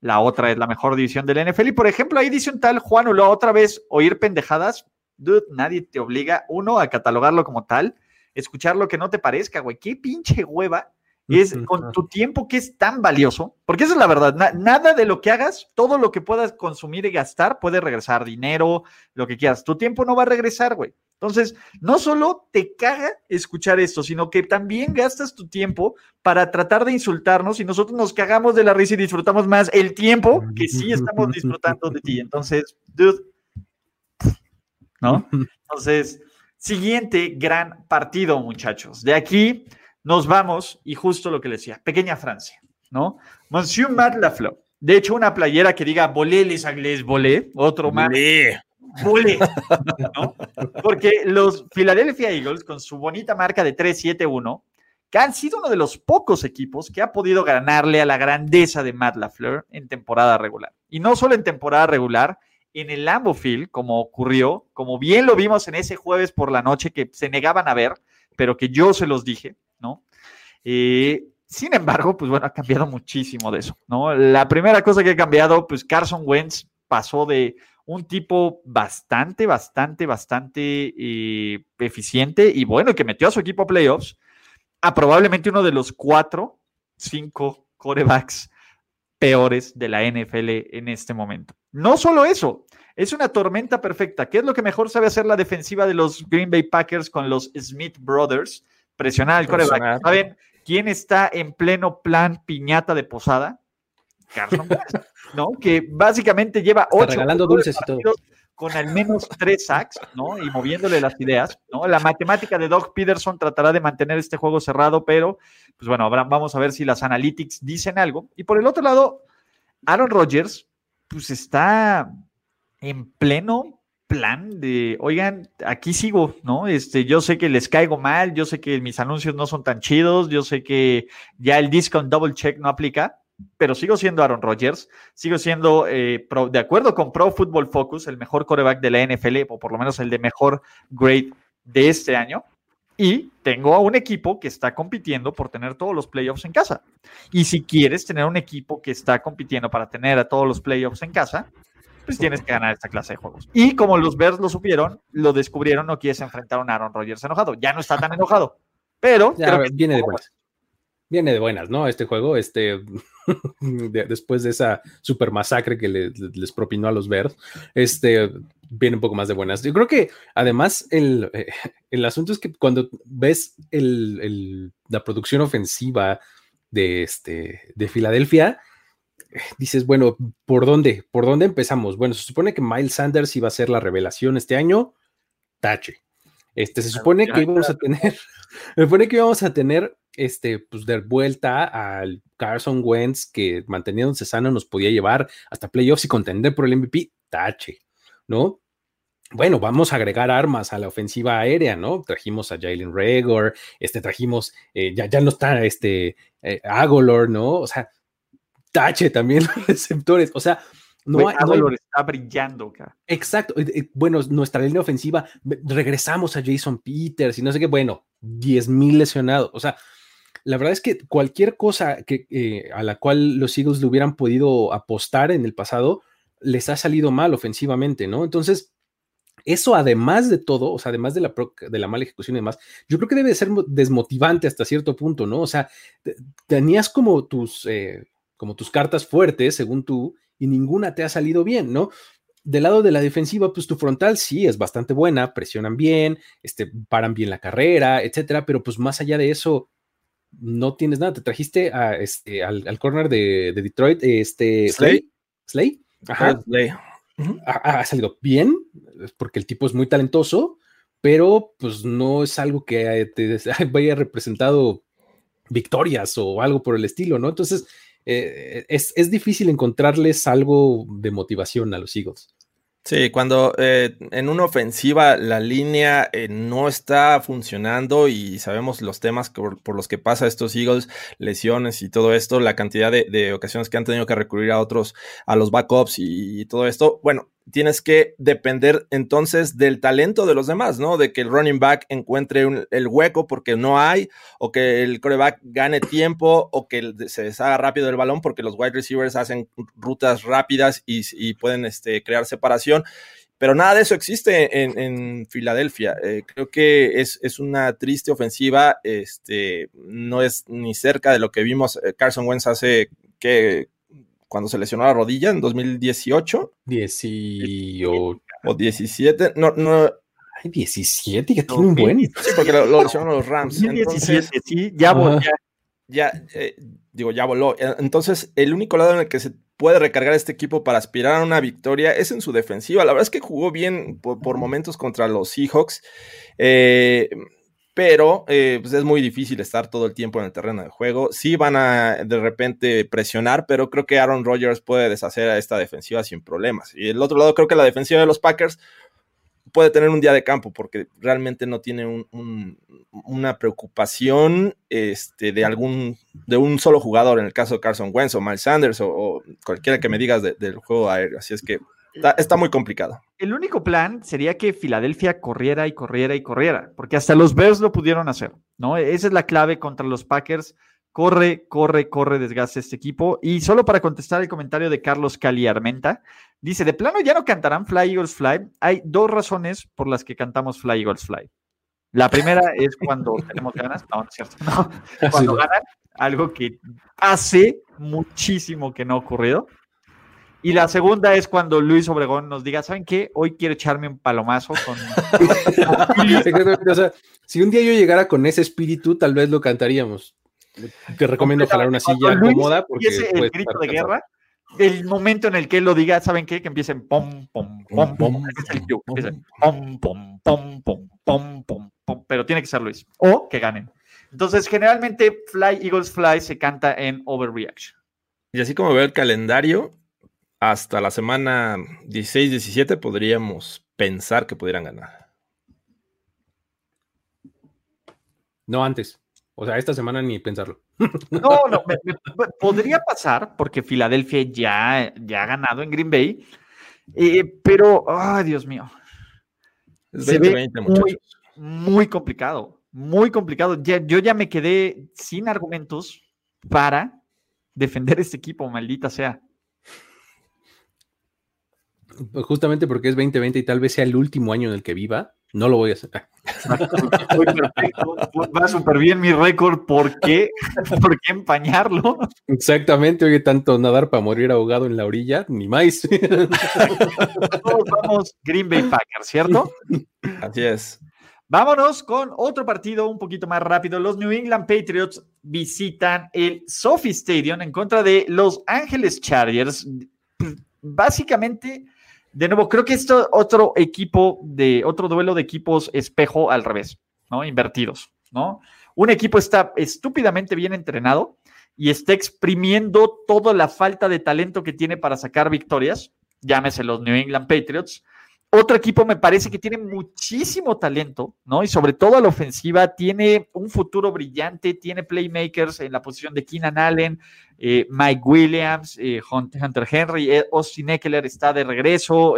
la otra es la mejor división de la NFL. Y por ejemplo, ahí dice un tal Juan Ulo, otra vez, oír pendejadas. Dude, nadie te obliga, uno, a catalogarlo como tal, escuchar lo que no te parezca, güey. Qué pinche hueva es con tu tiempo que es tan valioso, porque esa es la verdad, na- nada de lo que hagas, todo lo que puedas consumir y gastar puede regresar, dinero, lo que quieras, tu tiempo no va a regresar, güey. Entonces, no solo te caga escuchar esto, sino que también gastas tu tiempo para tratar de insultarnos y nosotros nos cagamos de la risa y disfrutamos más el tiempo que sí estamos disfrutando de ti. Entonces, dude, ¿no? Entonces, siguiente gran partido, muchachos. De aquí nos vamos y justo lo que les decía, pequeña Francia, ¿no? Monsieur Matt Lafleur. De hecho, una playera que diga volé les anglais volé, otro más volé, ¿no? Porque los Philadelphia Eagles, con su bonita marca de 3-7-1, que han sido uno de los pocos equipos que ha podido ganarle a la grandeza de Matt LaFleur en temporada regular. Y no solo en temporada regular, en el Lambeau Field, como ocurrió, como bien lo vimos en ese jueves por la noche que se negaban a ver, pero que yo se los dije, ¿no? Eh, sin embargo, pues bueno, ha cambiado muchísimo de eso, ¿no? La primera cosa que ha cambiado, pues Carson Wentz pasó de un tipo bastante, bastante, bastante eh, eficiente y bueno, que metió a su equipo a playoffs, a probablemente uno de los cuatro, cinco corebacks peores de la NFL en este momento. No solo eso, es una tormenta perfecta. ¿Qué es lo que mejor sabe hacer la defensiva de los Green Bay Packers con los Smith Brothers? Presionar al coreback. ¿Saben quién está en pleno plan piñata de posada? Carson ¿no? Que básicamente lleva Está ocho regalando dulces y todo. con al menos tres sacks, ¿no? Y moviéndole las ideas, ¿no? La matemática de Doug Peterson tratará de mantener este juego cerrado, pero, pues bueno, habrá- vamos a ver si las analytics dicen algo. Y por el otro lado, Aaron Rodgers, pues está en pleno plan de, oigan, aquí sigo, ¿no? Este, yo sé que les caigo mal, yo sé que mis anuncios no son tan chidos, yo sé que ya el discount double check no aplica, pero sigo siendo Aaron Rodgers, sigo siendo, eh, de acuerdo con Pro Football Focus, el mejor coreback de la NFL, o por lo menos el de mejor grade de este año. Y tengo a un equipo que está compitiendo por tener todos los playoffs en casa. Y si quieres tener un equipo que está compitiendo para tener a todos los playoffs en casa, pues tienes que ganar esta clase de juegos. Y como los Bears lo supieron, lo descubrieron, no quieres enfrentar a un Aaron Rodgers enojado. Ya no está tan enojado. Pero Ya, creo que viene de buenas. Viene de buenas, ¿no? Este juego, este, de- después de esa super masacre que le- les propinó a los Bears, este, viene un poco más de buenas. Yo creo que además el, eh, el asunto es que cuando ves el- el- la producción ofensiva de, este, de Filadelfia, dices, bueno, ¿por dónde? ¿Por dónde empezamos? Bueno, se supone que Miles Sanders iba a ser la revelación este año, tache. Este, se supone que íbamos a tener, se supone que íbamos a tener, este, pues de vuelta al Carson Wentz que manteniéndose sano nos podía llevar hasta playoffs y contender por el MVP, tache, ¿no? Bueno, vamos a agregar armas a la ofensiva aérea, ¿no? Trajimos a Jalen Rager, este, trajimos, eh, ya, ya no está este eh, Agolor, ¿no? O sea, tache también los receptores, o sea, no hay- no hay está brillando, cara. Exacto. eh, eh, Bueno, nuestra línea ofensiva, regresamos a Jason Peters y no sé qué, bueno, 10 mil lesionados. O sea, la verdad es que cualquier cosa que, eh, a la cual los Eagles le hubieran podido apostar en el pasado, les ha salido mal ofensivamente, ¿no? Entonces, eso además de todo, o sea, además de la, de la mala ejecución y demás, yo creo que debe de ser mo- desmotivante hasta cierto punto, ¿no? O sea, te- tenías como tus, eh, como tus cartas fuertes, según tú, y ninguna te ha salido bien, ¿no? del lado de la defensiva, pues tu frontal sí es bastante buena, presionan bien, este, paran bien la carrera, etcétera, pero pues más allá de eso, no tienes nada. Te trajiste a, este, al, corner de, Detroit, este, Slay. Slay. Ajá. ha, salido bien, porque el tipo es muy talentoso, pero pues no es algo que te vaya representado victorias o algo por el estilo, ¿no? Entonces, eh, es, es, difícil encontrarles algo de motivación a los Eagles. Sí, cuando eh, en una ofensiva la línea eh, no está funcionando y sabemos los temas por, los que pasa estos Eagles, lesiones y todo esto, la cantidad de, ocasiones que han tenido que recurrir a otros, a los backups y todo esto, bueno, tienes que depender entonces del talento de los demás, ¿no? De que el running back encuentre el hueco porque no hay, o que el coreback gane tiempo, o que se deshaga rápido el balón porque los wide receivers hacen rutas rápidas y, pueden este, crear separación. Pero nada de eso existe en, Filadelfia. Eh, creo que es, es, una triste ofensiva. Este, no es ni cerca de lo que vimos eh, Carson Wentz hace que cuando se lesionó la rodilla en 2018. 18. O 17. No, no. Ay, 17, ya tiene un buen. Sí, porque lo, lesionaron los Rams. 17, sí, ya voló. Ya, eh, digo, ya voló. Entonces, el único lado en el que se puede recargar este equipo para aspirar a una victoria es en su defensiva. La verdad es que jugó bien por, por momentos contra los Seahawks. Eh, pero eh, pues es muy difícil estar todo el tiempo en el terreno de juego. Sí van a de repente presionar, pero creo que Aaron Rodgers puede deshacer a esta defensiva sin problemas. Y el otro lado, creo que la defensiva de los Packers puede tener un día de campo porque realmente no tiene una preocupación este, de algún de un solo jugador en el caso de Carson Wentz o Miles Sanders o, cualquiera que me digas del juego aéreo. Así es que Está, muy complicado. El único plan sería que Filadelfia corriera y corriera y corriera, porque hasta los Bears lo pudieron hacer, ¿no? Esa es la clave contra los Packers. Corre, corre, corre, desgaste este equipo. Y solo para contestar el comentario de Carlos Cali Armenta, dice: De plano ya no cantarán Fly Eagles Fly. Hay dos razones por las que cantamos Fly Eagles Fly. La primera es cuando tenemos ganas, no, no es cierto, no. Cuando ganan, algo que hace muchísimo que no ha ocurrido. Y la segunda es cuando Luis Obregón nos diga, ¿saben qué? Hoy quiero echarme un palomazo con... o sea, si un día yo llegara con ese espíritu, tal vez lo cantaríamos. Te recomiendo jalar una silla cómoda porque el grito de guerra, el momento en el que él lo diga, ¿saben qué? Que empiecen pom, pom, pom, pom, pom, pom, pom, pom, pom, pom, pero tiene que ser Luis. O que ganen. Entonces, generalmente Fly Eagles Fly se canta en Overreaction. Y así como veo el calendario, hasta la semana 16-17 podríamos pensar que pudieran ganar. No antes. O sea, esta semana ni pensarlo. No, no, podría pasar porque Filadelfia ya, ya ha ganado en Green Bay, eh, pero, ay, Dios mío. Se ve muy, muy, complicado, muy complicado. yo ya me quedé sin argumentos para defender este equipo, maldita sea. Pues, justamente porque es 2020 y tal vez sea el último año en el que viva, no lo voy a hacer. Va súper bien mi récord. ¿Por qué? ¿Por qué empañarlo? Exactamente. Oye, tanto nadar para morir ahogado en la orilla, ni más. Todos vamos Green Bay Packers, ¿cierto? Así es. Vámonos con otro partido un poquito más rápido. Los New England Patriots visitan el Sophie Stadium en contra de Los Angeles Chargers. Básicamente de nuevo, creo que esto otro equipo de otro duelo de equipos espejo al revés, ¿no? Invertidos, ¿no? Un equipo está estúpidamente bien entrenado y está exprimiendo toda la falta de talento que tiene para sacar victorias, llámese los New England Patriots, otro equipo me parece que tiene muchísimo talento, ¿no? Y sobre todo a la ofensiva, tiene un futuro brillante, tiene playmakers en la posición de Keenan Allen, eh, Mike Williams, eh, Hunter Henry, eh, Austin Eckler está de regreso.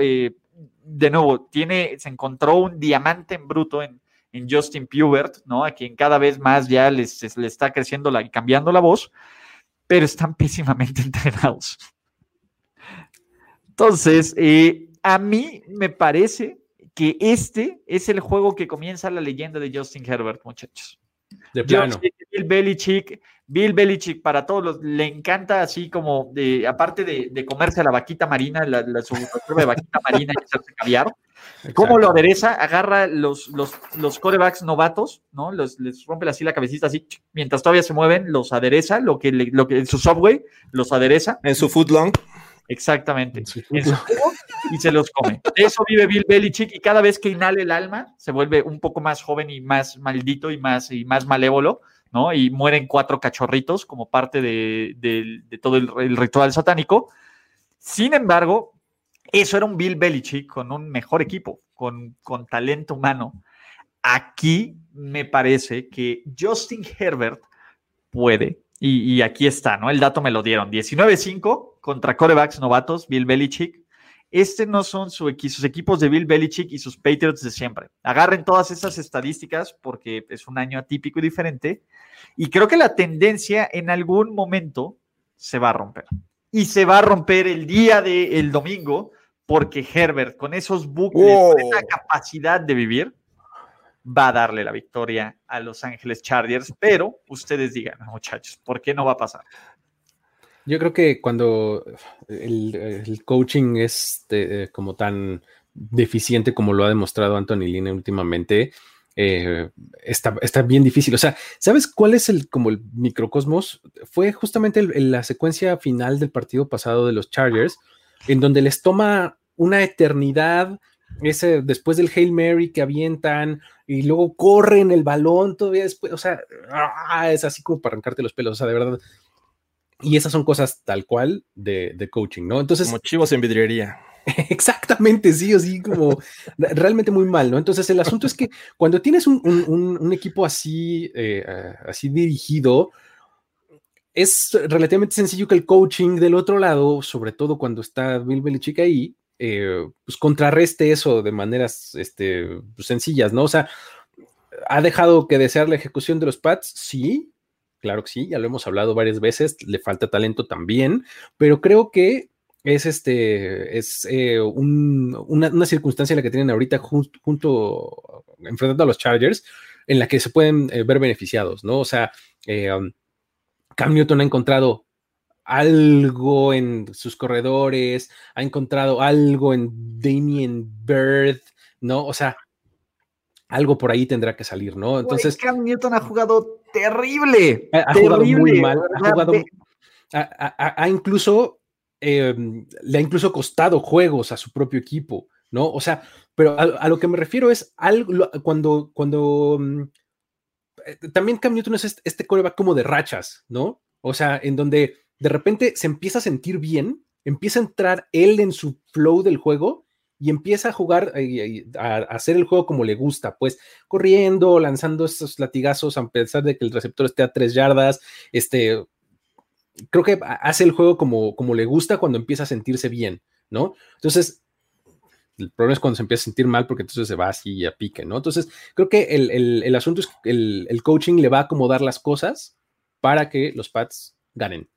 de nuevo, tiene, se encontró un diamante en bruto en, Justin Pubert, ¿no? A quien cada vez más ya les, le está creciendo la, y cambiando la voz, pero están pésimamente entrenados. Entonces, a mí me parece que este es el juego que comienza la leyenda de Justin Herbert, muchachos. De plano. Bill Belichick, Bill Belichick para todos los, le encanta así como, de, aparte de, de comerse a la vaquita marina, la, la su de vaquita marina y hacerse caviar, ¿cómo lo adereza? Agarra los, los, los corebacks novatos, ¿no? Los, les rompe así la cabecita así, mientras todavía se mueven, los adereza, lo que, le- lo que en su subway los adereza, En su footlong. Exactamente, en su jugo y se los come. De eso vive Bill Belichick y cada vez que inhale el alma se vuelve un poco más joven y más maldito y más, y más malévolo, ¿no? Y mueren cuatro cachorritos como parte de, de- de todo el, el ritual satánico. Sin embargo, eso era un Bill Belichick con un mejor equipo, con, con talento humano. Aquí me parece que Justin Herbert puede, y, y aquí está, ¿no? El dato me lo dieron, 19-5 contra corebacks novatos, Bill Belichick. Este no son su sus equipos de Bill Belichick y sus Patriots de siempre. Agarren todas esas estadísticas porque es un año atípico y diferente. Y creo que la tendencia en algún momento se va a romper. Y se va a romper el día del domingo porque Herbert, con esos bucles, con esa capacidad de vivir, va a darle la victoria a Los Ángeles Chargers. Pero ustedes digan, muchachos, ¿por qué no va a pasar? Yo creo que cuando el, coaching es de- como tan deficiente como lo ha demostrado Anthony Lynn últimamente, eh, está, está bien difícil. O sea, ¿sabes cuál es el como el microcosmos? Fue justamente la secuencia final del partido pasado de los Chargers, en donde les toma una eternidad. Ese, después del Hail Mary que avientan y luego corren el balón todavía después, o sea, ah, es así como para arrancarte los pelos, o sea, de verdad, y esas son cosas tal cual de, de coaching, ¿no? Entonces, Como chivos en vidriería. exactamente, sí, o sí, como re- realmente muy mal, ¿no? Entonces, el asunto es que cuando tienes un, un- equipo así, eh, eh, así dirigido, es relativamente sencillo que el coaching del otro lado, sobre todo cuando está Bill Belichick ahí, eh, pues contrarreste eso de maneras este, pues, sencillas, ¿no? O sea, ¿ha dejado que desear la ejecución de los Pats? Sí, claro que sí, ya lo hemos hablado varias veces, le falta talento también, pero creo que es este, es eh, un- una, una circunstancia la que tienen ahorita jun- junto, enfrentando a los Chargers, en la que se pueden eh, ver beneficiados, ¿no? O sea, um, Cam Newton ha encontrado algo en sus corredores, ha encontrado algo en Damien Bird, ¿no? O sea, algo por ahí tendrá que salir, ¿no? Entonces, Cam Newton ha jugado terrible. ha, ha jugado muy mal, ha jugado, ha, incluso, eh, le ha incluso costado juegos a su propio equipo, ¿no? O sea, pero a, a lo que me refiero es algo, cuando, cuando, mm, eh, también Cam Newton es este, este coreback como de rachas, ¿no? O sea, en donde de repente se empieza a sentir bien, empieza a entrar él en su flow del juego y empieza a jugar, a, hacer el juego como le gusta, pues corriendo, lanzando esos latigazos a pesar de que el receptor esté a tres yardas, este, creo que hace el juego como, como le gusta cuando empieza a sentirse bien, ¿no? Entonces, el problema es cuando se empieza a sentir mal porque entonces se va así a pique, ¿no? Entonces, creo que el, el- el asunto es que el, el coaching le va a acomodar las cosas para que los Pats ganen.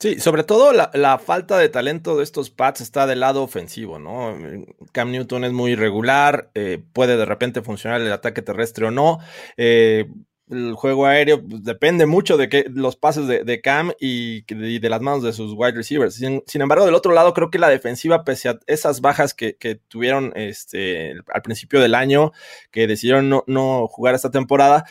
Sí, sobre todo la, la falta de talento de estos Pats está del lado ofensivo, ¿no? Cam Newton es muy irregular, eh, puede de repente funcionar el ataque terrestre o no. eh, el juego aéreo pues, depende mucho de que los pases de, Cam y de las manos de sus wide receivers. Sin, sin embargo, del otro lado, creo que la defensiva, pese a esas bajas que, que tuvieron este, al principio del año, que decidieron no, no jugar esta temporada,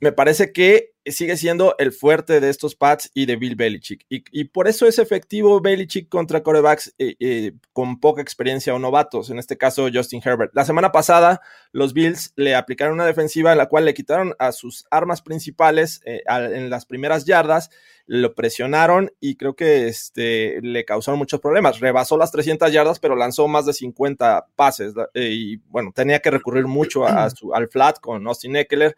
me parece que sigue siendo el fuerte de estos Pats y de Bill Belichick. Y, por eso es efectivo Belichick contra corebacks eh, eh, con poca experiencia o novatos, en este caso Justin Herbert. La semana pasada los Bills le aplicaron una defensiva en la cual le quitaron a sus armas principales eh, en las primeras yardas, lo presionaron y creo que este, le causaron muchos problemas. Rebasó las 300 yardas, pero lanzó más de 50 pases y bueno, tenía que recurrir mucho a su, al flat con Austin Eckler.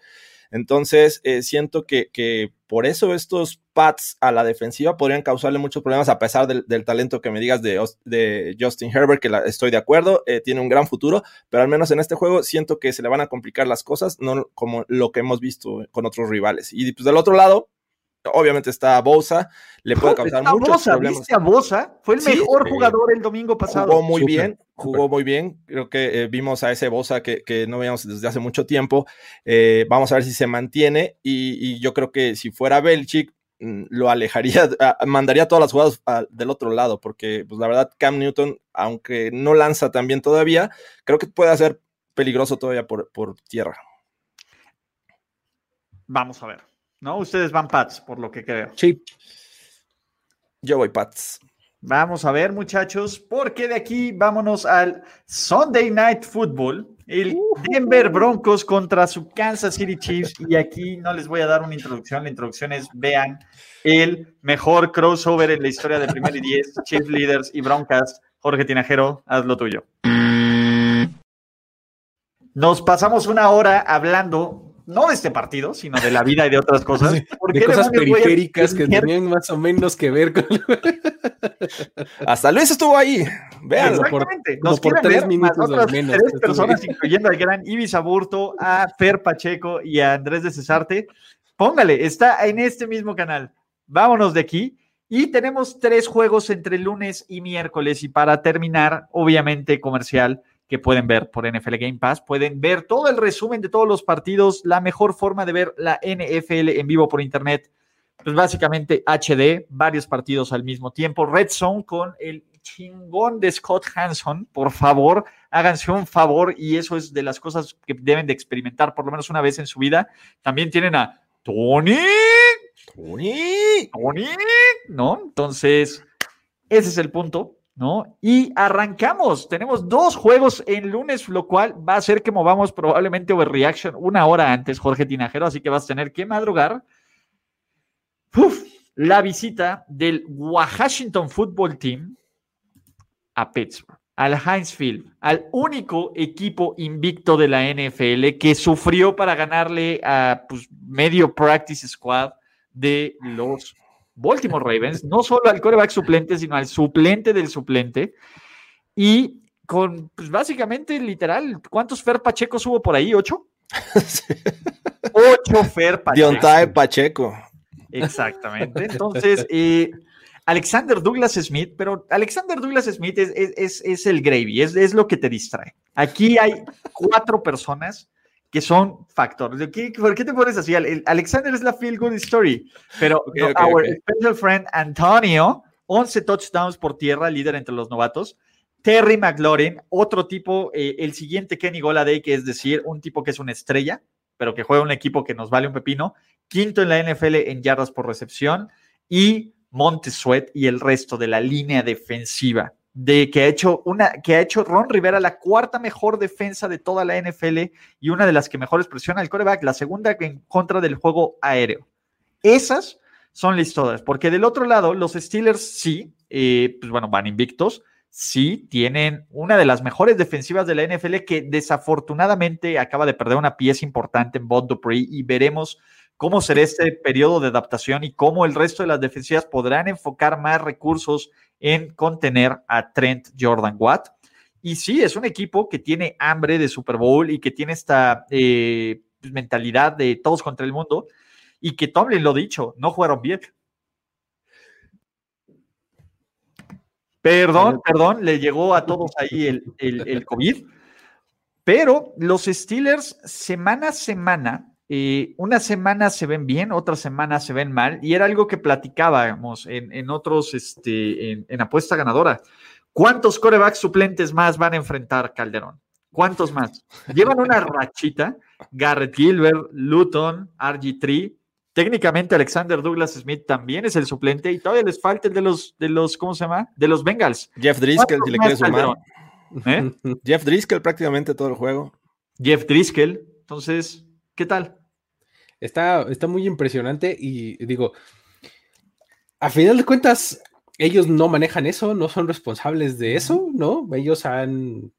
Entonces, eh, siento que, que, por eso estos pads a la defensiva podrían causarle muchos problemas, a pesar del, talento que me digas de, Justin Herbert, que estoy de acuerdo, eh, tiene un gran futuro, pero al menos en este juego siento que se le van a complicar las cosas, no como lo que hemos visto con otros rivales. Y pues del otro lado, Obviamente está Bosa, le puede causar muchos Bosa, problemas. ¿viste a Bosa? Fue el Sí, mejor sí. jugador el domingo pasado. Jugó muy bien, jugó muy bien. Creo que eh, vimos a ese Bosa que, que no veíamos desde hace mucho tiempo. Eh, vamos a ver si se mantiene. Y, y yo creo que si fuera Belchic, mm, lo alejaría, mandaría todas las jugadas a- del otro lado, porque pues, la verdad, Cam Newton, aunque no lanza tan bien todavía, creo que puede ser peligroso todavía por, por tierra. Vamos a ver. ¿No? Ustedes van Pats, por lo que creo. Sí, Yo voy Pats. Vamos a ver, muchachos, porque de aquí vámonos al Sunday Night Football. El Denver Broncos contra su Kansas City Chiefs. Y aquí no les voy a dar una introducción. La introducción es: vean el mejor crossover en la historia de primer y diez, Chiefs Leaders y Broncos. Jorge Tinajero, haz lo tuyo. Nos pasamos una hora hablando, no de este partido, sino de la vida y de otras cosas. ¿Por de cosas periféricas que tenían más o menos que ver con... Hasta Luis estuvo ahí. Vean. Por- Exactamente. como Nos por tres ver minutos más otras menos, tres personas, incluyendo al gran Ibis Aburto, a Fer Pacheco y a Andrés de Cesarte. Póngale, está en este mismo canal. Vámonos de aquí. Y tenemos tres juegos entre lunes y miércoles. Y para terminar, obviamente comercial, que pueden ver por NFL Game Pass. Pueden ver todo el resumen de todos los partidos. La mejor forma de ver la NFL en vivo por internet. Pues básicamente HD, varios partidos al mismo tiempo. Red Zone con el chingón de Scott Hanson. Por favor, háganse un favor y eso es de las cosas que deben de experimentar por lo menos una vez en su vida. También tienen a Tony, Tony. Tony, ¿no? Entonces, ese es el punto, Y arrancamos. Tenemos dos juegos en lunes, lo cual va a hacer que movamos probablemente Overreaction una hora antes, Jorge Tinajero, así que vas a tener que madrugar. Uf, la visita del Washington Football Team a Pittsburgh, al Heinz Field, al único equipo invicto de la NFL que sufrió para ganarle a pues, medio practice squad de los Baltimore Ravens, no solo al coreback suplente, sino al suplente del suplente. Y con, pues básicamente, literal, ¿cuántos Fer Pachecos hubo por ahí? ¿Ocho? Ocho Fer Pachecos. Diontae Pacheco. Exactamente. Entonces, eh, Alexander Douglas Smith, pero Alexander Douglas Smith es, es- es- es el gravy, es, es lo que te distrae. Aquí hay cuatro personas que son factores. ¿De qué- ¿Por qué te pones así? Alexander es la feel good story, pero Ok, no, ok, our special friend Antonio, 11 touchdowns por tierra, líder entre los novatos. Terry McLaurin, otro tipo, eh, el siguiente Kenny Goladay, que es decir, un tipo que es una estrella, pero que juega un equipo que nos vale un pepino. Quinto en la NFL en yardas por recepción. Y Montesuet y el resto de la línea defensiva de que ha hecho una que ha hecho Ron Rivera la cuarta mejor defensa de toda la NFL y una de las que mejores presiona al coreback, la segunda en contra del juego aéreo. Esas son listadas, porque del otro lado los Steelers sí, eh, pues bueno, van invictos, sí tienen una de las mejores defensivas de la NFL que desafortunadamente acaba de perder una pieza importante en Bud Dupree y veremos cómo será este periodo de adaptación y cómo el resto de las defensivas podrán enfocar más recursos en contener a Trent Jordan Watt. Y sí, es un equipo que tiene hambre de Super Bowl y que tiene esta eh, mentalidad de todos contra el mundo y que Tomlin lo dicho, no jugaron bien. Perdón, perdón, le llegó a todos ahí el, el, el COVID. Pero los Steelers, semana a semana, eh, una semana se ven bien, otra semana se ven mal, y era algo que platicábamos en, en otros, este, en, en, apuesta ganadora. ¿Cuántos corebacks suplentes más van a enfrentar Calderón? ¿Cuántos más? Llevan una rachita, Garrett Gilbert, Luton, RG3, técnicamente Alexander Douglas Smith también es el suplente, y todavía les falta el de los, de los ¿cómo se llama? De los Bengals. Jeff Driscoll, si le quieres sumar. ¿Eh? Jeff Driscoll prácticamente todo el juego. Jeff Driscoll, entonces, ¿qué tal? Está, está muy impresionante y digo, a final de cuentas, ellos no manejan eso, no son responsables de eso, ¿no? Ellos han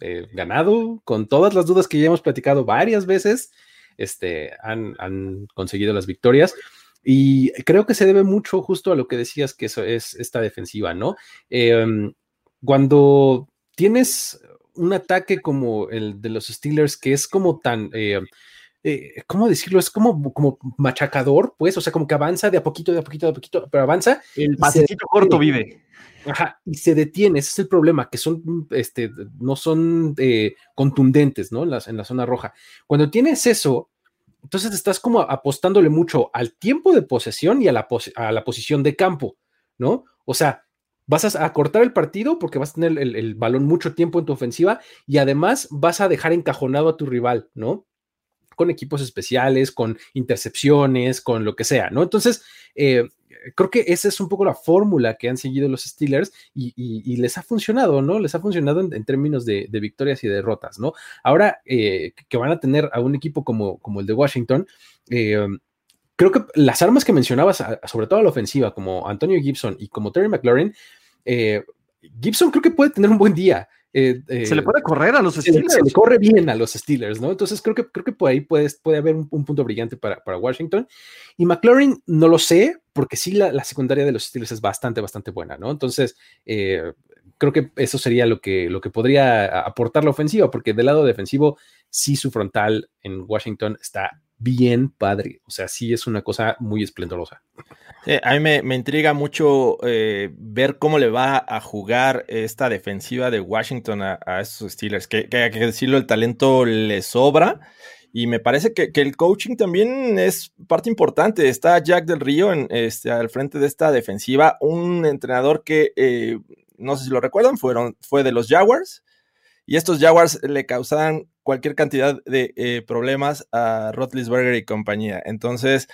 eh, ganado con todas las dudas que ya hemos platicado varias veces, este, han, han conseguido las victorias. Y creo que se debe mucho justo a lo que decías que eso es esta defensiva, ¿no? Eh, cuando tienes un ataque como el de los Steelers, que es como tan, eh, eh, ¿cómo decirlo? Es como, como machacador, pues, o sea, como que avanza de a poquito, de a poquito, de a poquito, pero avanza. El pasecito corto vive. Ajá, y se detiene, ese es el problema, que son, este, no son eh, contundentes, ¿no? En la, en la zona roja. Cuando tienes eso, entonces estás como apostándole mucho al tiempo de posesión y a la, a la posición de campo, ¿no? O sea, vas a, cortar el partido porque vas a tener el, el, balón mucho tiempo en tu ofensiva y además vas a dejar encajonado a tu rival, ¿no? Con equipos especiales, con intercepciones, con lo que sea, ¿no? Entonces, eh, creo que esa es un poco la fórmula que han seguido los Steelers y, les ha funcionado, ¿no? Les ha funcionado en, términos de, victorias y derrotas, ¿no? Ahora eh, que van a tener a un equipo como, como el de Washington, eh, creo que las armas que mencionabas, sobre todo a la ofensiva, como Antonio Gibson y como Terry McLaurin, Gibson creo que puede tener un buen día. Se le puede correr a los Steelers. Se, le corre bien a los Steelers, ¿no? Entonces creo que, creo que por ahí puede, puede haber un, punto brillante para, para, Washington. Y McLaurin no lo sé, porque sí la, la, secundaria de los Steelers es bastante, bastante buena, ¿no? Entonces, eh, creo que eso sería lo que, lo que podría aportar la ofensiva, porque del lado defensivo, sí su frontal en Washington está bien padre, o sea, sí es una cosa muy esplendorosa. a mí me, intriga mucho eh, ver cómo le va a jugar esta defensiva de Washington a, a esos Steelers, que, que hay que decirlo, el talento le sobra y me parece que, el coaching también es parte importante. Está Jack del Río en, este, al frente de esta defensiva, un entrenador que, eh, no sé si lo recuerdan, fueron, fue de los Jaguars. Y estos Jaguars le causaban cualquier cantidad de eh, problemas a Rotlisberger y compañía. Entonces,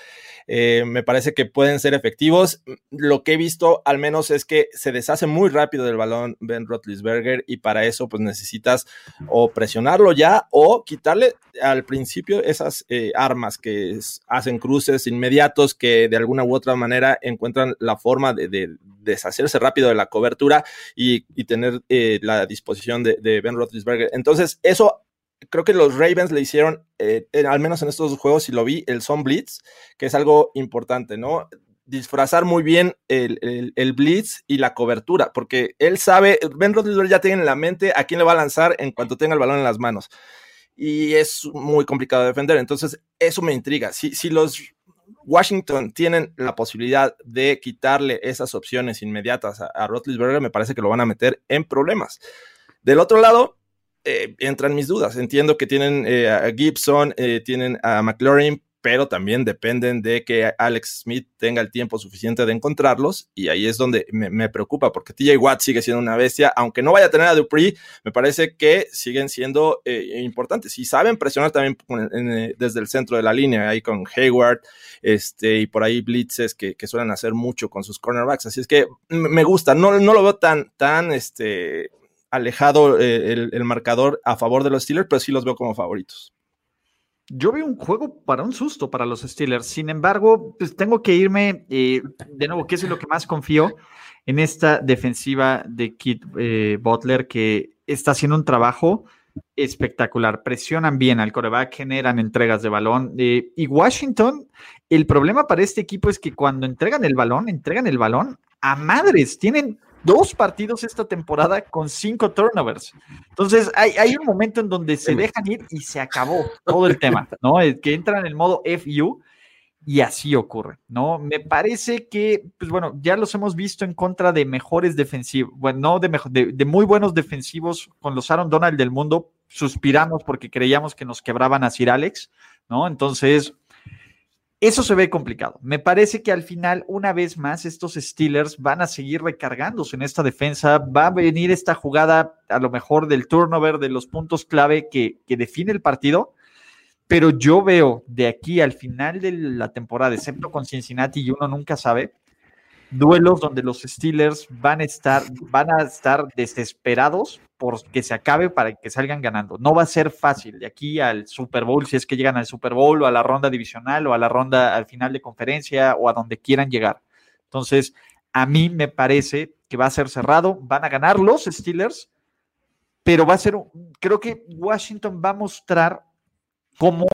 eh, me parece que pueden ser efectivos. Lo que he visto al menos es que se deshace muy rápido del balón Ben Rotlisberger y para eso pues necesitas o presionarlo ya o quitarle al principio esas eh, armas que hacen cruces inmediatos que de alguna u otra manera encuentran la forma de, deshacerse rápido de la cobertura y, tener la disposición de, Ben Rotlisberger. Entonces, eso creo que los Ravens le hicieron, eh, al menos en estos juegos, si lo vi, el Son Blitz, que es algo importante, ¿no? Disfrazar muy bien el, blitz y la cobertura, porque él sabe, Ben Roethlisberger ya tiene en la mente a quién le va a lanzar en cuanto tenga el balón en las manos. Y es muy complicado de defender. Entonces, eso me intriga. Si, si los Washington tienen la posibilidad de quitarle esas opciones inmediatas a, a me parece que lo van a meter en problemas. Del otro lado, eh, entran mis dudas. Entiendo que tienen eh, a Gibson, eh, tienen a McLaurin, pero también dependen de que Alex Smith tenga el tiempo suficiente de encontrarlos y ahí es donde me, preocupa porque TJ Watt sigue siendo una bestia, aunque no vaya a tener a Dupree, me parece que siguen siendo importantes y saben presionar también desde el centro de la línea, ahí con Hayward este, y por ahí blitzes que, suelen hacer mucho con sus cornerbacks, así es que me gusta, no, no lo veo tan, tan, este, alejado eh, el, marcador a favor de los Steelers, pero sí los veo como favoritos. Yo veo un juego para un susto para los Steelers. Sin embargo, pues tengo que irme eh, de nuevo, que es lo que más confío en esta defensiva de Kit eh, Butler, que está haciendo un trabajo espectacular. Presionan bien al coreback, generan entregas de balón. y Washington, el problema para este equipo es que cuando entregan el balón, entregan el balón a madres. Tienen dos partidos esta temporada con cinco turnovers. Entonces, hay, un momento en donde se dejan ir y se acabó todo el tema, ¿no? Es que entran en el modo FU y así ocurre, ¿no? Me parece que, pues bueno, ya los hemos visto en contra de mejores defensivos, bueno, no de, de, muy buenos defensivos con los Aaron Donald del mundo, suspiramos porque creíamos que nos quebraban a Sir Alex, ¿no? Entonces, eso se ve complicado. Me parece que al final, una vez más, estos Steelers van a seguir recargándose en esta defensa. Va a venir esta jugada, a lo mejor del turnover, de los puntos clave que, define el partido. Pero yo veo de aquí al final de la temporada, excepto con Cincinnati, y uno nunca sabe, duelos donde los Steelers van a estar, van a estar desesperados por que se acabe para que salgan ganando. No va a ser fácil de aquí al Super Bowl, si es que llegan al Super Bowl o a la ronda divisional o a la ronda al final de conferencia o a donde quieran llegar. Entonces, a mí me parece que va a ser cerrado, van a ganar los Steelers, pero va a ser, creo que Washington va a mostrar cómo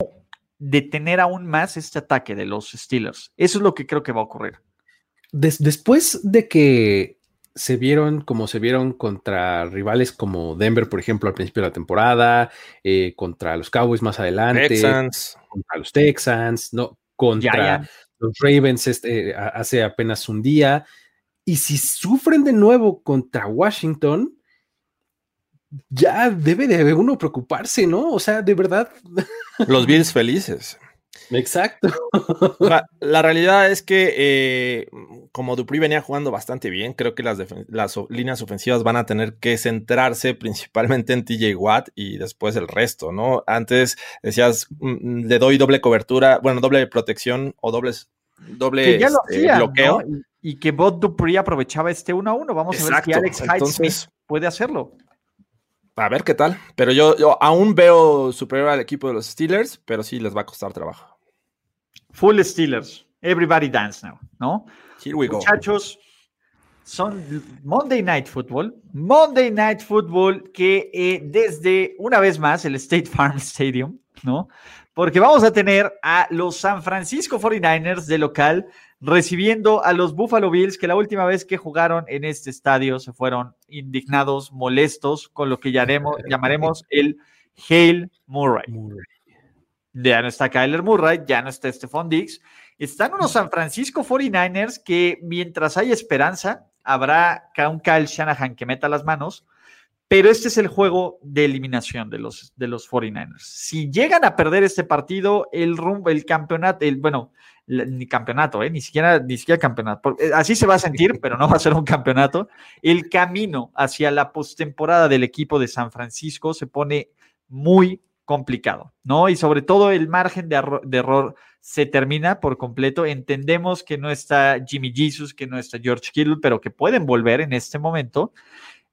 detener aún más este ataque de los Steelers. Eso es lo que creo que va a ocurrir después de que se vieron como se vieron contra rivales como Denver, por ejemplo, al principio de la temporada, eh, contra los Cowboys más adelante, Texans. contra los Texans, no, contra los Ravens este, hace apenas un día. Y si sufren de nuevo contra Washington, ya debe de uno preocuparse, ¿no? O sea, de verdad. Los Bills felices. Exacto. La, realidad es que, eh, como Dupri venía jugando bastante bien, creo que las, las, líneas ofensivas van a tener que centrarse principalmente en TJ Watt y después el resto, ¿no? Antes decías, mm, mm, le doy doble cobertura, bueno, doble protección o dobles, doble este, bloqueo. Y, que Bot Dupri aprovechaba este uno a uno. Vamos a ver si Alex Hyde puede hacerlo. A ver qué tal. Pero yo, yo aún veo superior al equipo de los Steelers, pero sí les va a costar trabajo. Full Steelers. Everybody dance now, ¿no? Here we go. Muchachos, son Monday Night Football. Monday Night Football que eh, desde una vez más el State Farm Stadium, ¿no? Porque vamos a tener a los San Francisco 49ers de local recibiendo a los Buffalo Bills, que la última vez que jugaron en este estadio se fueron indignados, molestos, con lo que llamaremos, llamaremos el Hale Murray. Ya no está Kyler Murray, ya no está Stephon Diggs. Están unos San Francisco 49ers que mientras hay esperanza, habrá un Kyle Shanahan que meta las manos, pero este es el juego de eliminación de los, de los 49ers. Si llegan a perder este partido, el rumbo, el campeonato, el, bueno, ni campeonato, ¿eh? ni, siquiera, ni siquiera campeonato. Eh, así se va a sentir, pero no va a ser un campeonato. El camino hacia la postemporada del equipo de San Francisco se pone muy complicado, ¿no? Y sobre todo el margen de, de error se termina por completo. Entendemos que no está Jimmy Jesus, que no está George Kittle, pero que pueden volver en este momento.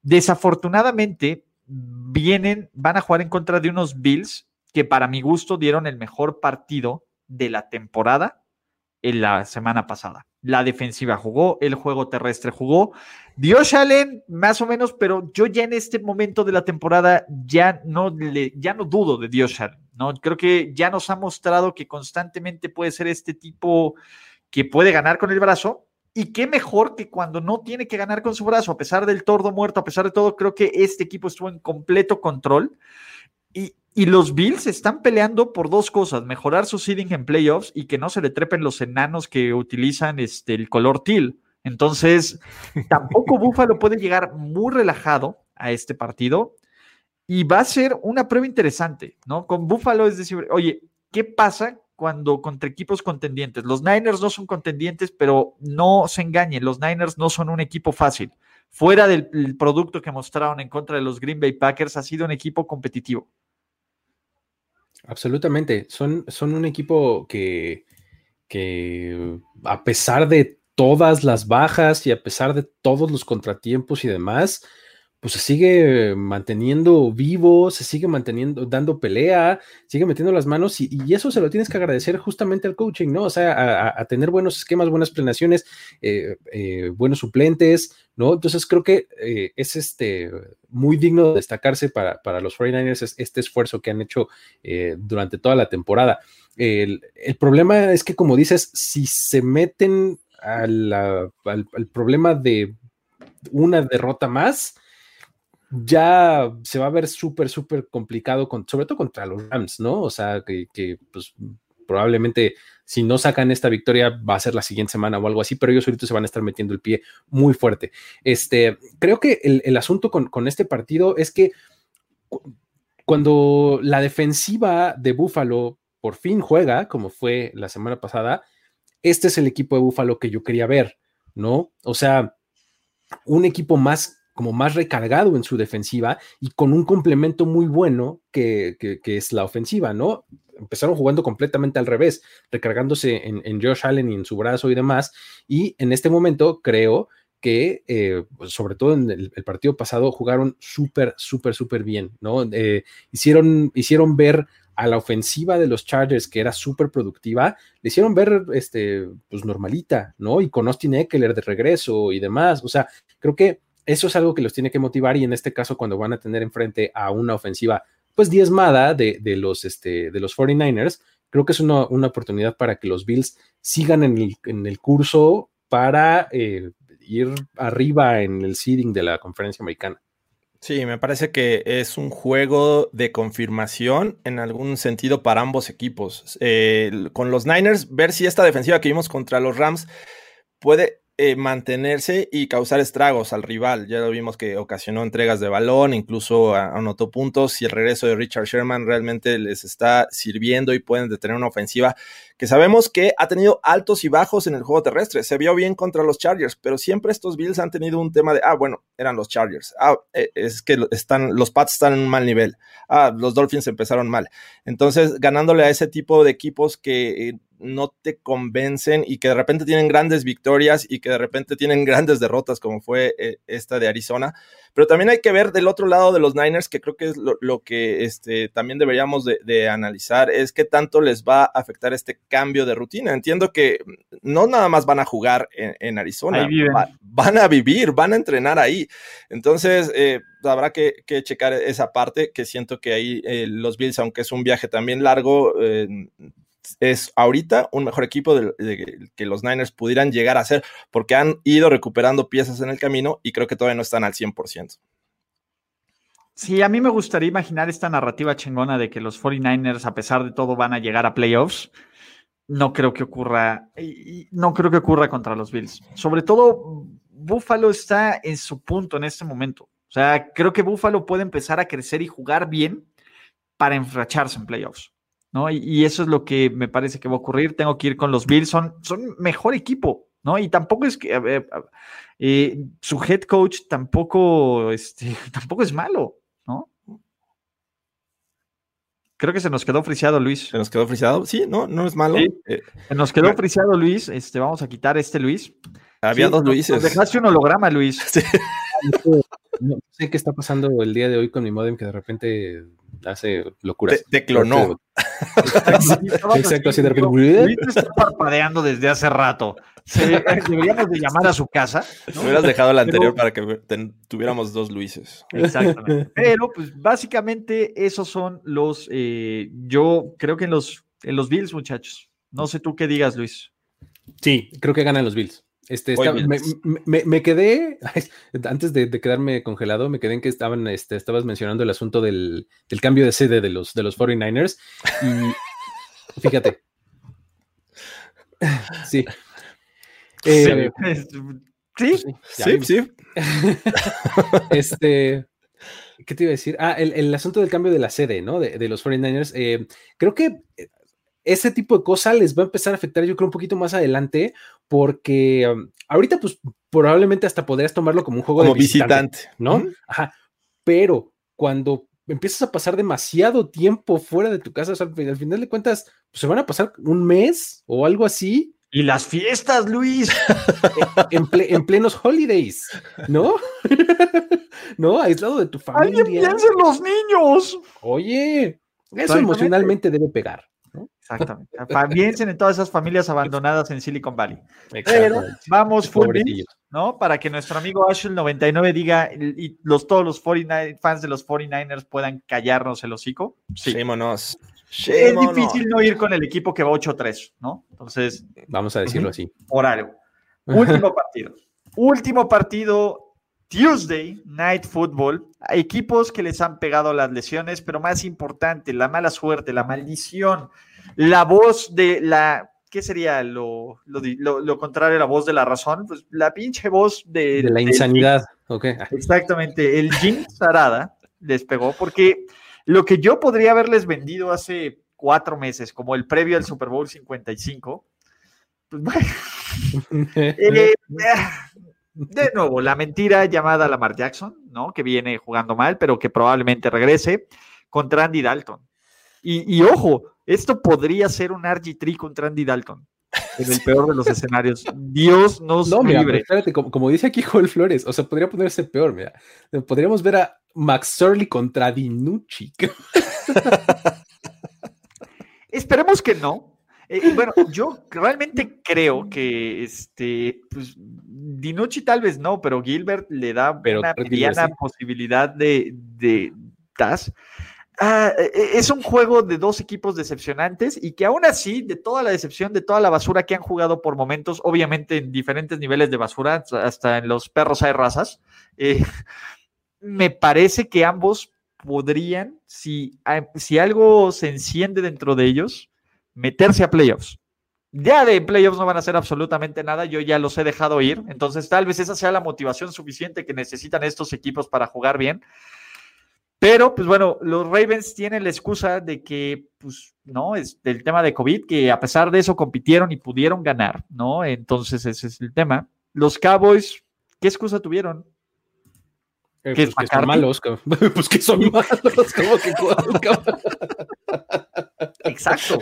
Desafortunadamente, vienen, van a jugar en contra de unos Bills que para mi gusto dieron el mejor partido de la temporada en la semana pasada. La defensiva jugó, el juego terrestre jugó. Dios Allen, más o menos, pero yo ya en este momento de la temporada ya no, le, ya no dudo de Dios Allen. ¿no? Creo que ya nos ha mostrado que constantemente puede ser este tipo que puede ganar con el brazo. Y qué mejor que cuando no tiene que ganar con su brazo, a pesar del tordo muerto, a pesar de todo, creo que este equipo estuvo en completo control. Y, y los Bills están peleando por dos cosas, mejorar su seeding en playoffs y que no se le trepen los enanos que utilizan este, el color teal. Entonces, tampoco Buffalo puede llegar muy relajado a este partido y va a ser una prueba interesante, ¿no? Con Buffalo es decir, oye, ¿qué pasa cuando contra equipos contendientes? Los Niners no son contendientes, pero no se engañen, los Niners no son un equipo fácil. Fuera del producto que mostraron en contra de los Green Bay Packers, ha sido un equipo competitivo. Absolutamente. Son, son un equipo que, que a pesar de todas las bajas y a pesar de todos los contratiempos y demás, pues se sigue manteniendo vivo, se sigue manteniendo, dando pelea, sigue metiendo las manos y, eso se lo tienes que agradecer justamente al coaching, ¿no? O sea, a, tener buenos esquemas, buenas planeaciones, eh, eh, buenos suplentes, ¿no? Entonces creo que eh, es este, muy digno de destacarse para, para los 49ers este esfuerzo que han hecho durante toda la temporada. El, problema es que, como dices, si se meten al, al problema de una derrota más, ya se va a ver súper, súper complicado, con, sobre todo contra los Rams, ¿no? O sea, que, pues probablemente si no sacan esta victoria va a ser la siguiente semana o algo así, pero ellos ahorita se van a estar metiendo el pie muy fuerte. Este, creo que el, asunto con, con, este partido es que cuando la defensiva de Buffalo por fin juega, como fue la semana pasada, este es el equipo de Buffalo que yo quería ver, ¿no? O sea, un equipo más como más recargado en su defensiva y con un complemento muy bueno que, es la ofensiva, ¿no? Empezaron jugando completamente al revés, recargándose en, Josh Allen y en su brazo y demás, y en este momento creo que, eh, pues, sobre todo en el, partido pasado, jugaron súper, súper, súper bien, ¿no? Eh, hicieron, hicieron ver a la ofensiva de los Chargers, que era súper productiva, le hicieron ver, este, pues normalita, ¿no? Y con Austin Eckler de regreso y demás, o sea, creo que eso es algo que los tiene que motivar y en este caso cuando van a tener enfrente a una ofensiva pues diezmada de, los, este, de los 49ers, creo que es una, oportunidad para que los Bills sigan en el, curso para eh, ir arriba en el seeding de la conferencia americana. Sí, me parece que es un juego de confirmación en algún sentido para ambos equipos. Eh, con los Niners, ver si esta defensiva que vimos contra los Rams puede eh, mantenerse y causar estragos al rival. Ya lo vimos que ocasionó entregas de balón, incluso anotó puntos y el regreso de Richard Sherman realmente les está sirviendo y pueden detener una ofensiva que sabemos que ha tenido altos y bajos en el juego terrestre. Se vio bien contra los Chargers, pero siempre estos Bills han tenido un tema de, ah, bueno, eran los Chargers. Ah, eh, es que están, los Pats están en un mal nivel. Ah, los Dolphins empezaron mal. Entonces, ganándole a ese tipo de equipos que eh, no te convencen y que de repente tienen grandes victorias y que de repente tienen grandes derrotas, como fue eh, esta de Arizona. Pero también hay que ver del otro lado de los Niners, que creo que es lo, que este, también deberíamos de, analizar, es qué tanto les va a afectar este cambio de rutina. Entiendo que no nada más van a jugar en, Arizona, van a vivir, van a entrenar ahí. Entonces, eh, habrá que, checar esa parte, que siento que ahí eh, los Bills, aunque es un viaje también largo, es ahorita un mejor equipo de, que los Niners pudieran llegar a ser, porque han ido recuperando piezas en el camino y creo que todavía no están al 100%. Sí, a mí me gustaría imaginar esta narrativa chingona de que los 49ers, a pesar de todo, van a llegar a playoffs. No creo que ocurra, no creo que ocurra contra los Bills. Sobre todo, Buffalo está en su punto en este momento. O sea, creo que Buffalo puede empezar a crecer y jugar bien para enfracharse en playoffs. ¿No? Y, eso es lo que me parece que va a ocurrir. Tengo que ir con los Bills, son, son mejor equipo, ¿no? Y tampoco es que eh, su head coach tampoco, este, tampoco es malo, ¿no? Creo que se nos quedó friseado, Luis. ¿Se nos quedó friseado? Sí, no, no es malo. Eh, se nos quedó friseado, Luis. Este, vamos a quitar este Luis. Había dos Luises. dejaste un holograma, Luis. No sé qué está pasando el día de hoy con mi modem que de repente hace locuras. Te, clonó. Exacto, así de repente. está parpadeando desde hace rato. deberíamos de llamar a su casa. ¿no? hubieras dejado la anterior para que tuviéramos dos Luises. Exactamente. Pero, pues, básicamente, esos son los. Eh, yo creo que en los, en los Bills, muchachos. No sé tú qué digas, Luis. Sí, creo que ganan los Bills. Este, me, quedé, antes de, quedarme congelado, me quedé en que estaban, este, estabas mencionando el asunto del, cambio de sede de los, de los 49ers. Y fíjate. Sí. Eh, sí, sí, sí. este, ¿qué te iba a decir? Ah, el, asunto del cambio de la sede, ¿no? De, de los 49ers. Eh, creo que ese tipo de cosas les va a empezar a afectar, yo creo, un poquito más adelante, porque um, ahorita, pues probablemente hasta podrías tomarlo como un juego de visitante, ¿no? Ajá. Pero cuando empiezas a pasar demasiado tiempo fuera de tu casa, al final de cuentas, pues, se van a pasar un mes o algo así. Y las fiestas, Luis. en, en, plenos holidays, ¿no? ¿No? Aislado de tu familia. ¡Alguien piensa en los niños! Oye, eso emocionalmente debe pegar. Exactamente. Piensen en todas esas familias abandonadas en Silicon Valley. Pero vamos full ¿no? Para que nuestro amigo Ashel99 diga y los, todos los 49, fans de los 49ers puedan callarnos el hocico. Sí. Es difícil no ir con el equipo que va 8-3, ¿no? Entonces. Vamos a decirlo así. Por algo. Último partido. Último partido Tuesday Night Football, equipos que les han pegado las lesiones, pero más importante, la mala suerte, la maldición, la voz de la, ¿qué sería lo, lo, contrario a la voz de la razón? Pues la pinche voz de... De la insanidad, ok. Exactamente, el Jim Sarada les pegó, porque lo que yo podría haberles vendido hace cuatro meses, como el previo al Super Bowl 55, pues bueno, eh, de nuevo, la mentira llamada Lamar Jackson, ¿no? Que viene jugando mal, pero que probablemente regrese contra Andy Dalton. Y, ojo, esto podría ser un RG3 contra Andy Dalton. En el peor de los escenarios. Dios nos no, libre. Espérate, como, dice aquí Joel Flores, o sea, podría ponerse peor, mira. Podríamos ver a Max Surley contra Dinucci. Esperemos que no, eh, bueno, yo realmente creo que este, pues, Dinucci tal vez no, pero Gilbert le da una mediana posibilidad de, de TAS. Ah, e, e, es un juego de dos equipos decepcionantes y que aún así, de toda la decepción, de toda la basura que han jugado por momentos, obviamente en diferentes niveles de basura, hasta en los perros hay razas, eh, me parece que ambos podrían, si, si algo se enciende dentro de ellos, meterse a playoffs. Ya de playoffs no van a hacer absolutamente nada, yo ya los he dejado ir, entonces tal vez esa sea la motivación suficiente que necesitan estos equipos para jugar bien. Pero, pues bueno, los Ravens tienen la excusa de que, pues, no, es del tema de COVID, que a pesar de eso compitieron y pudieron ganar, ¿no? Entonces ese es el tema. Los Cowboys, ¿qué excusa tuvieron? Eh, pues que son malos, pues que son malos, como que Exacto.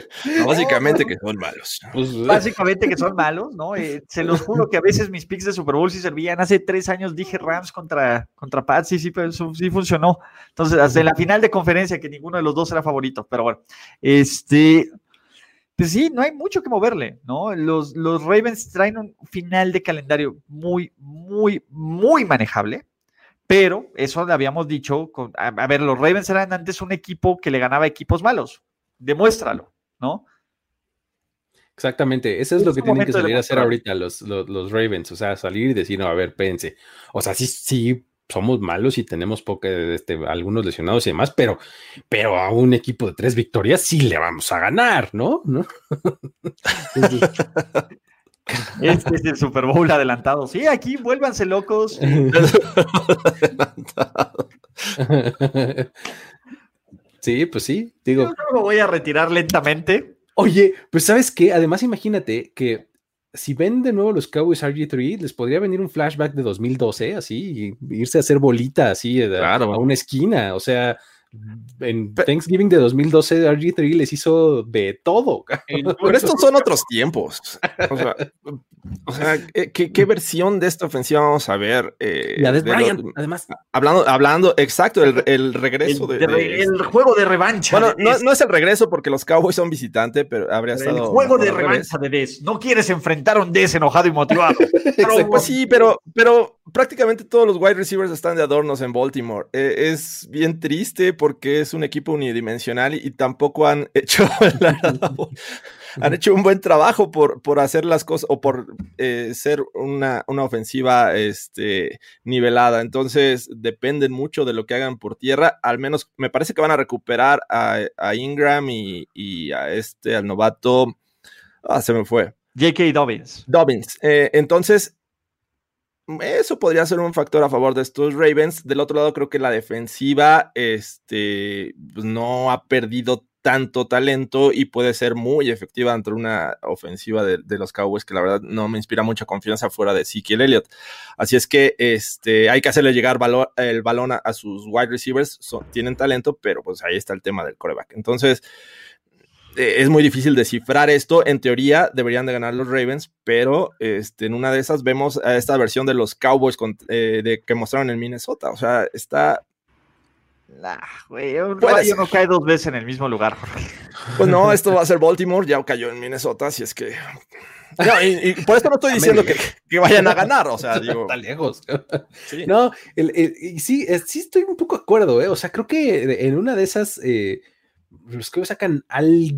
básicamente que son malos. Pues, eh. básicamente que son malos, ¿no? Eh, se los juro que a veces mis picks de Super Bowl sí servían. Hace tres años dije Rams contra, contra Pats, sí, sí, sí funcionó. Entonces, hasta la final de conferencia, que ninguno de los dos era favorito, pero bueno, este, pues sí, no hay mucho que moverle, ¿no? Los, los Ravens traen un final de calendario muy, muy, muy manejable pero eso le habíamos dicho, a, ver, los Ravens eran antes un equipo que le ganaba equipos malos. Demuéstralo, ¿no? Exactamente, eso es, lo que tienen que salir a hacer ahorita los, los, Ravens, o sea, salir y decir, no, a ver, pense, o sea, sí, sí, somos malos y tenemos poca, este, algunos lesionados y demás, pero, pero a un equipo de tres victorias sí le vamos a ganar, ¿no? ¿No? Este es el Super Bowl adelantado. Sí, aquí vuélvanse locos. sí, pues sí, digo. Yo me voy a retirar lentamente. Oye, pues sabes qué, además imagínate que si ven de nuevo los Cowboys RG3, les podría venir un flashback de 2012, así, y irse a hacer bolita así a una esquina. O sea, en Thanksgiving de 2012 RG3 les hizo de todo. Pero estos son otros tiempos. O sea, ¿qué, versión de esta ofensiva vamos a ver? Eh, además. Hablando, hablando, exacto, el, regreso de, El juego de revancha. Bueno, no, es el regreso porque los Cowboys son visitantes, pero habría estado. El juego de revancha de Des. No quieres enfrentar a un Des enojado y motivado. pues sí, pero, pero prácticamente todos los wide receivers están de adornos en Baltimore. Eh, es bien triste porque es un equipo unidimensional y, tampoco han hecho han hecho un buen trabajo por, por hacer las cosas o por eh, ser una, ofensiva este, nivelada. Entonces dependen mucho de lo que hagan por tierra. Al menos me parece que van a recuperar a, Ingram y, a este, al novato. Ah, se me fue. J.K. Dobbins. Dobbins. Eh, entonces, eso podría ser un factor a favor de estos Ravens. Del otro lado, creo que la defensiva este, pues, no ha perdido tanto talento y puede ser muy efectiva ante una ofensiva de, los Cowboys que la verdad no me inspira mucha confianza fuera de Ezekiel Elliott. Así es que este, hay que hacerle llegar el balón a, sus wide receivers. tienen talento, pero pues ahí está el tema del coreback. Entonces, eh, es muy difícil descifrar esto. En teoría deberían de ganar los Ravens, pero este, en una de esas vemos a esta versión de los Cowboys eh, de, que mostraron en Minnesota. O sea, está... Nah, güey, un rayo no cae dos veces en el mismo lugar. Pues no, esto va a ser Baltimore, ya cayó en Minnesota, así es que... y, por esto no estoy diciendo que, vayan a ganar, o sea, digo... Está lejos. No, sí, sí estoy un poco de acuerdo, ¿eh? o sea, creo que en una de esas... Eh, los que sacan algo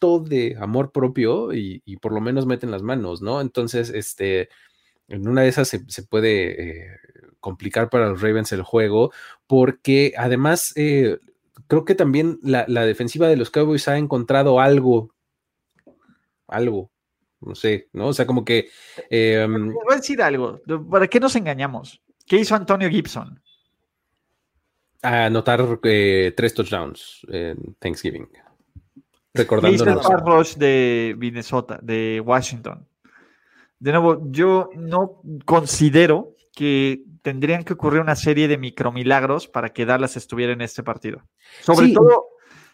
de amor propio y, por lo menos meten las manos, ¿no? Entonces, este, en una de esas se, puede eh, complicar para los Ravens el juego, porque además eh, creo que también la, defensiva de los Cowboys ha encontrado algo, algo, no sé, ¿no? O sea, como que... Eh, Voy a decir algo, ¿para qué nos engañamos? ¿Qué hizo Antonio Gibson? A anotar eh, tres touchdowns en Thanksgiving. Recordando el rush de Minnesota, de Washington. De nuevo, yo no considero que tendrían que ocurrir una serie de micromilagros para que Dallas estuviera en este partido. Sobre todo.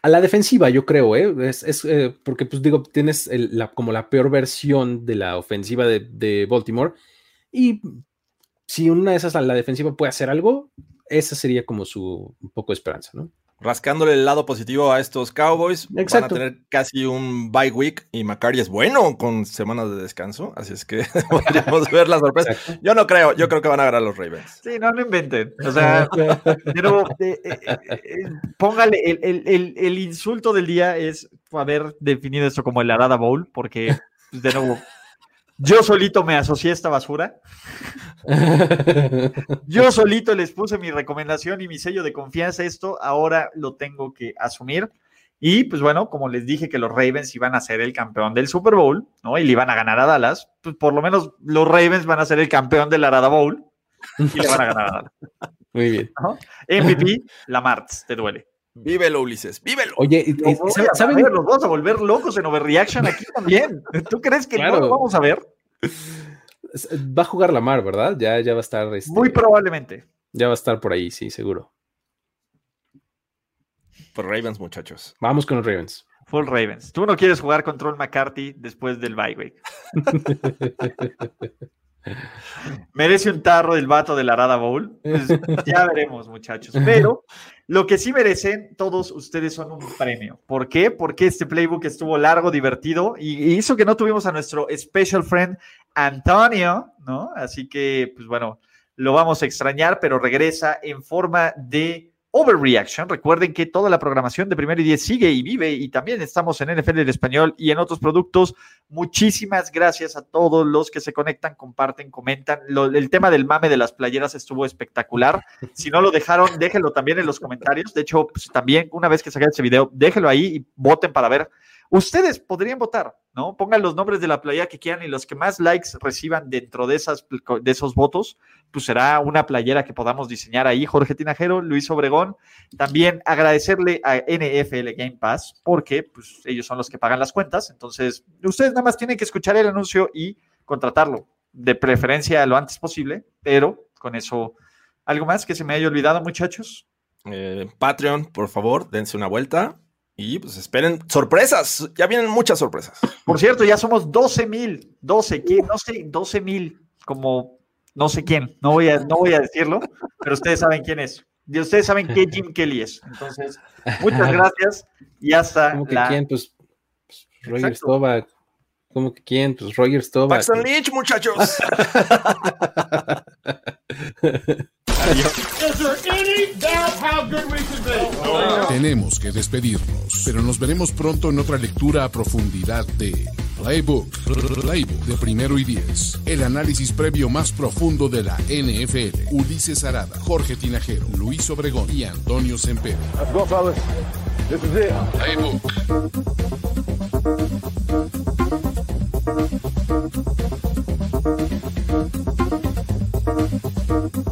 A la defensiva, yo creo, ¿eh? Es, eh, porque, pues digo, tienes la, como la peor versión de la ofensiva de, de Baltimore. Y si una de esas a la defensiva puede hacer algo, esa sería como su un poco de esperanza, ¿no? rascándole el lado positivo a estos Cowboys. Exacto. Van a tener casi un bye week y McCarty es bueno con semanas de descanso, así es que podríamos ver la sorpresa. Yo no creo, yo creo que van a ganar los Ravens. Sí, no lo inventen. O sea, pero eh, eh, eh, póngale, el, el, el, el, insulto del día es haber definido esto como el Arada Bowl, porque, pues, de nuevo, yo solito me asocié a esta basura. Yo solito les puse mi recomendación y mi sello de confianza. Esto ahora lo tengo que asumir. Y pues bueno, como les dije que los Ravens iban a ser el campeón del Super Bowl, ¿no? Y le iban a ganar a Dallas, pues por lo menos los Ravens van a ser el campeón del Arada Bowl y le van a ganar a Dallas. Muy bien. ¿No? MVP, Lamartz, te duele. Vívelo, Ulises, vívelo. Oye, ¿saben? Ver, los vamos a volver locos en Overreaction aquí también. ¿Tú crees que claro. no lo vamos a ver? Va a jugar Lamar, ¿verdad? Ya, ya va a estar. Este, Muy probablemente. Ya va a estar por ahí, sí, seguro. Por Ravens, muchachos. Vamos con los Ravens. Full Ravens. Tú no quieres jugar control McCarthy después del bye week. Merece un tarro del vato de la Arada Bowl. Pues ya veremos, muchachos. Pero lo que sí merecen todos ustedes son un premio. ¿Por qué? Porque este playbook estuvo largo, divertido y hizo que no tuvimos a nuestro special friend Antonio, ¿no? Así que, pues bueno, lo vamos a extrañar, pero regresa en forma de Overreaction. Recuerden que toda la programación de Primero y Diez sigue y vive y también estamos en NFL en español y en otros productos. Muchísimas gracias a todos los que se conectan, comparten, comentan. El tema del mame de las playeras estuvo espectacular. Si no lo dejaron, déjenlo también en los comentarios. De hecho, pues, también una vez que salga este video, déjenlo ahí y voten para ver. Ustedes podrían votar, ¿no? Pongan los nombres de la playera que quieran y los que más likes reciban dentro de, esas, de esos votos, pues será una playera que podamos diseñar ahí. Jorge Tinajero, Luis Obregón. También agradecerle a NFL Game Pass, porque pues, ellos son los que pagan las cuentas. Entonces, ustedes nada más tienen que escuchar el anuncio y contratarlo, de preferencia lo antes posible, pero con eso, ¿algo más que se me haya olvidado, muchachos? Eh, Patreon, por favor, dense una vuelta. Y pues esperen sorpresas, ya vienen muchas sorpresas. Por cierto, ya somos 12 mil, 12, ¿quién? No sé, 12 mil, como no sé quién, no voy, a, no voy a decirlo, pero ustedes saben quién es. Y ustedes saben qué Jim Kelly es. Entonces, muchas gracias y hasta ¿Cómo que quién? Pues, pues Roger Stovak. ¿Cómo que quién? Pues Roger Stovak. Paxton Lynch, muchachos. Tenemos que despedirnos, pero nos veremos pronto en otra lectura a profundidad de Playbook, Playbook de primero y diez. El análisis previo más profundo de la NFL. Ulises Arada, Jorge Tinajero, Luis Obregón y Antonio Sempere. Playbook. Thank you.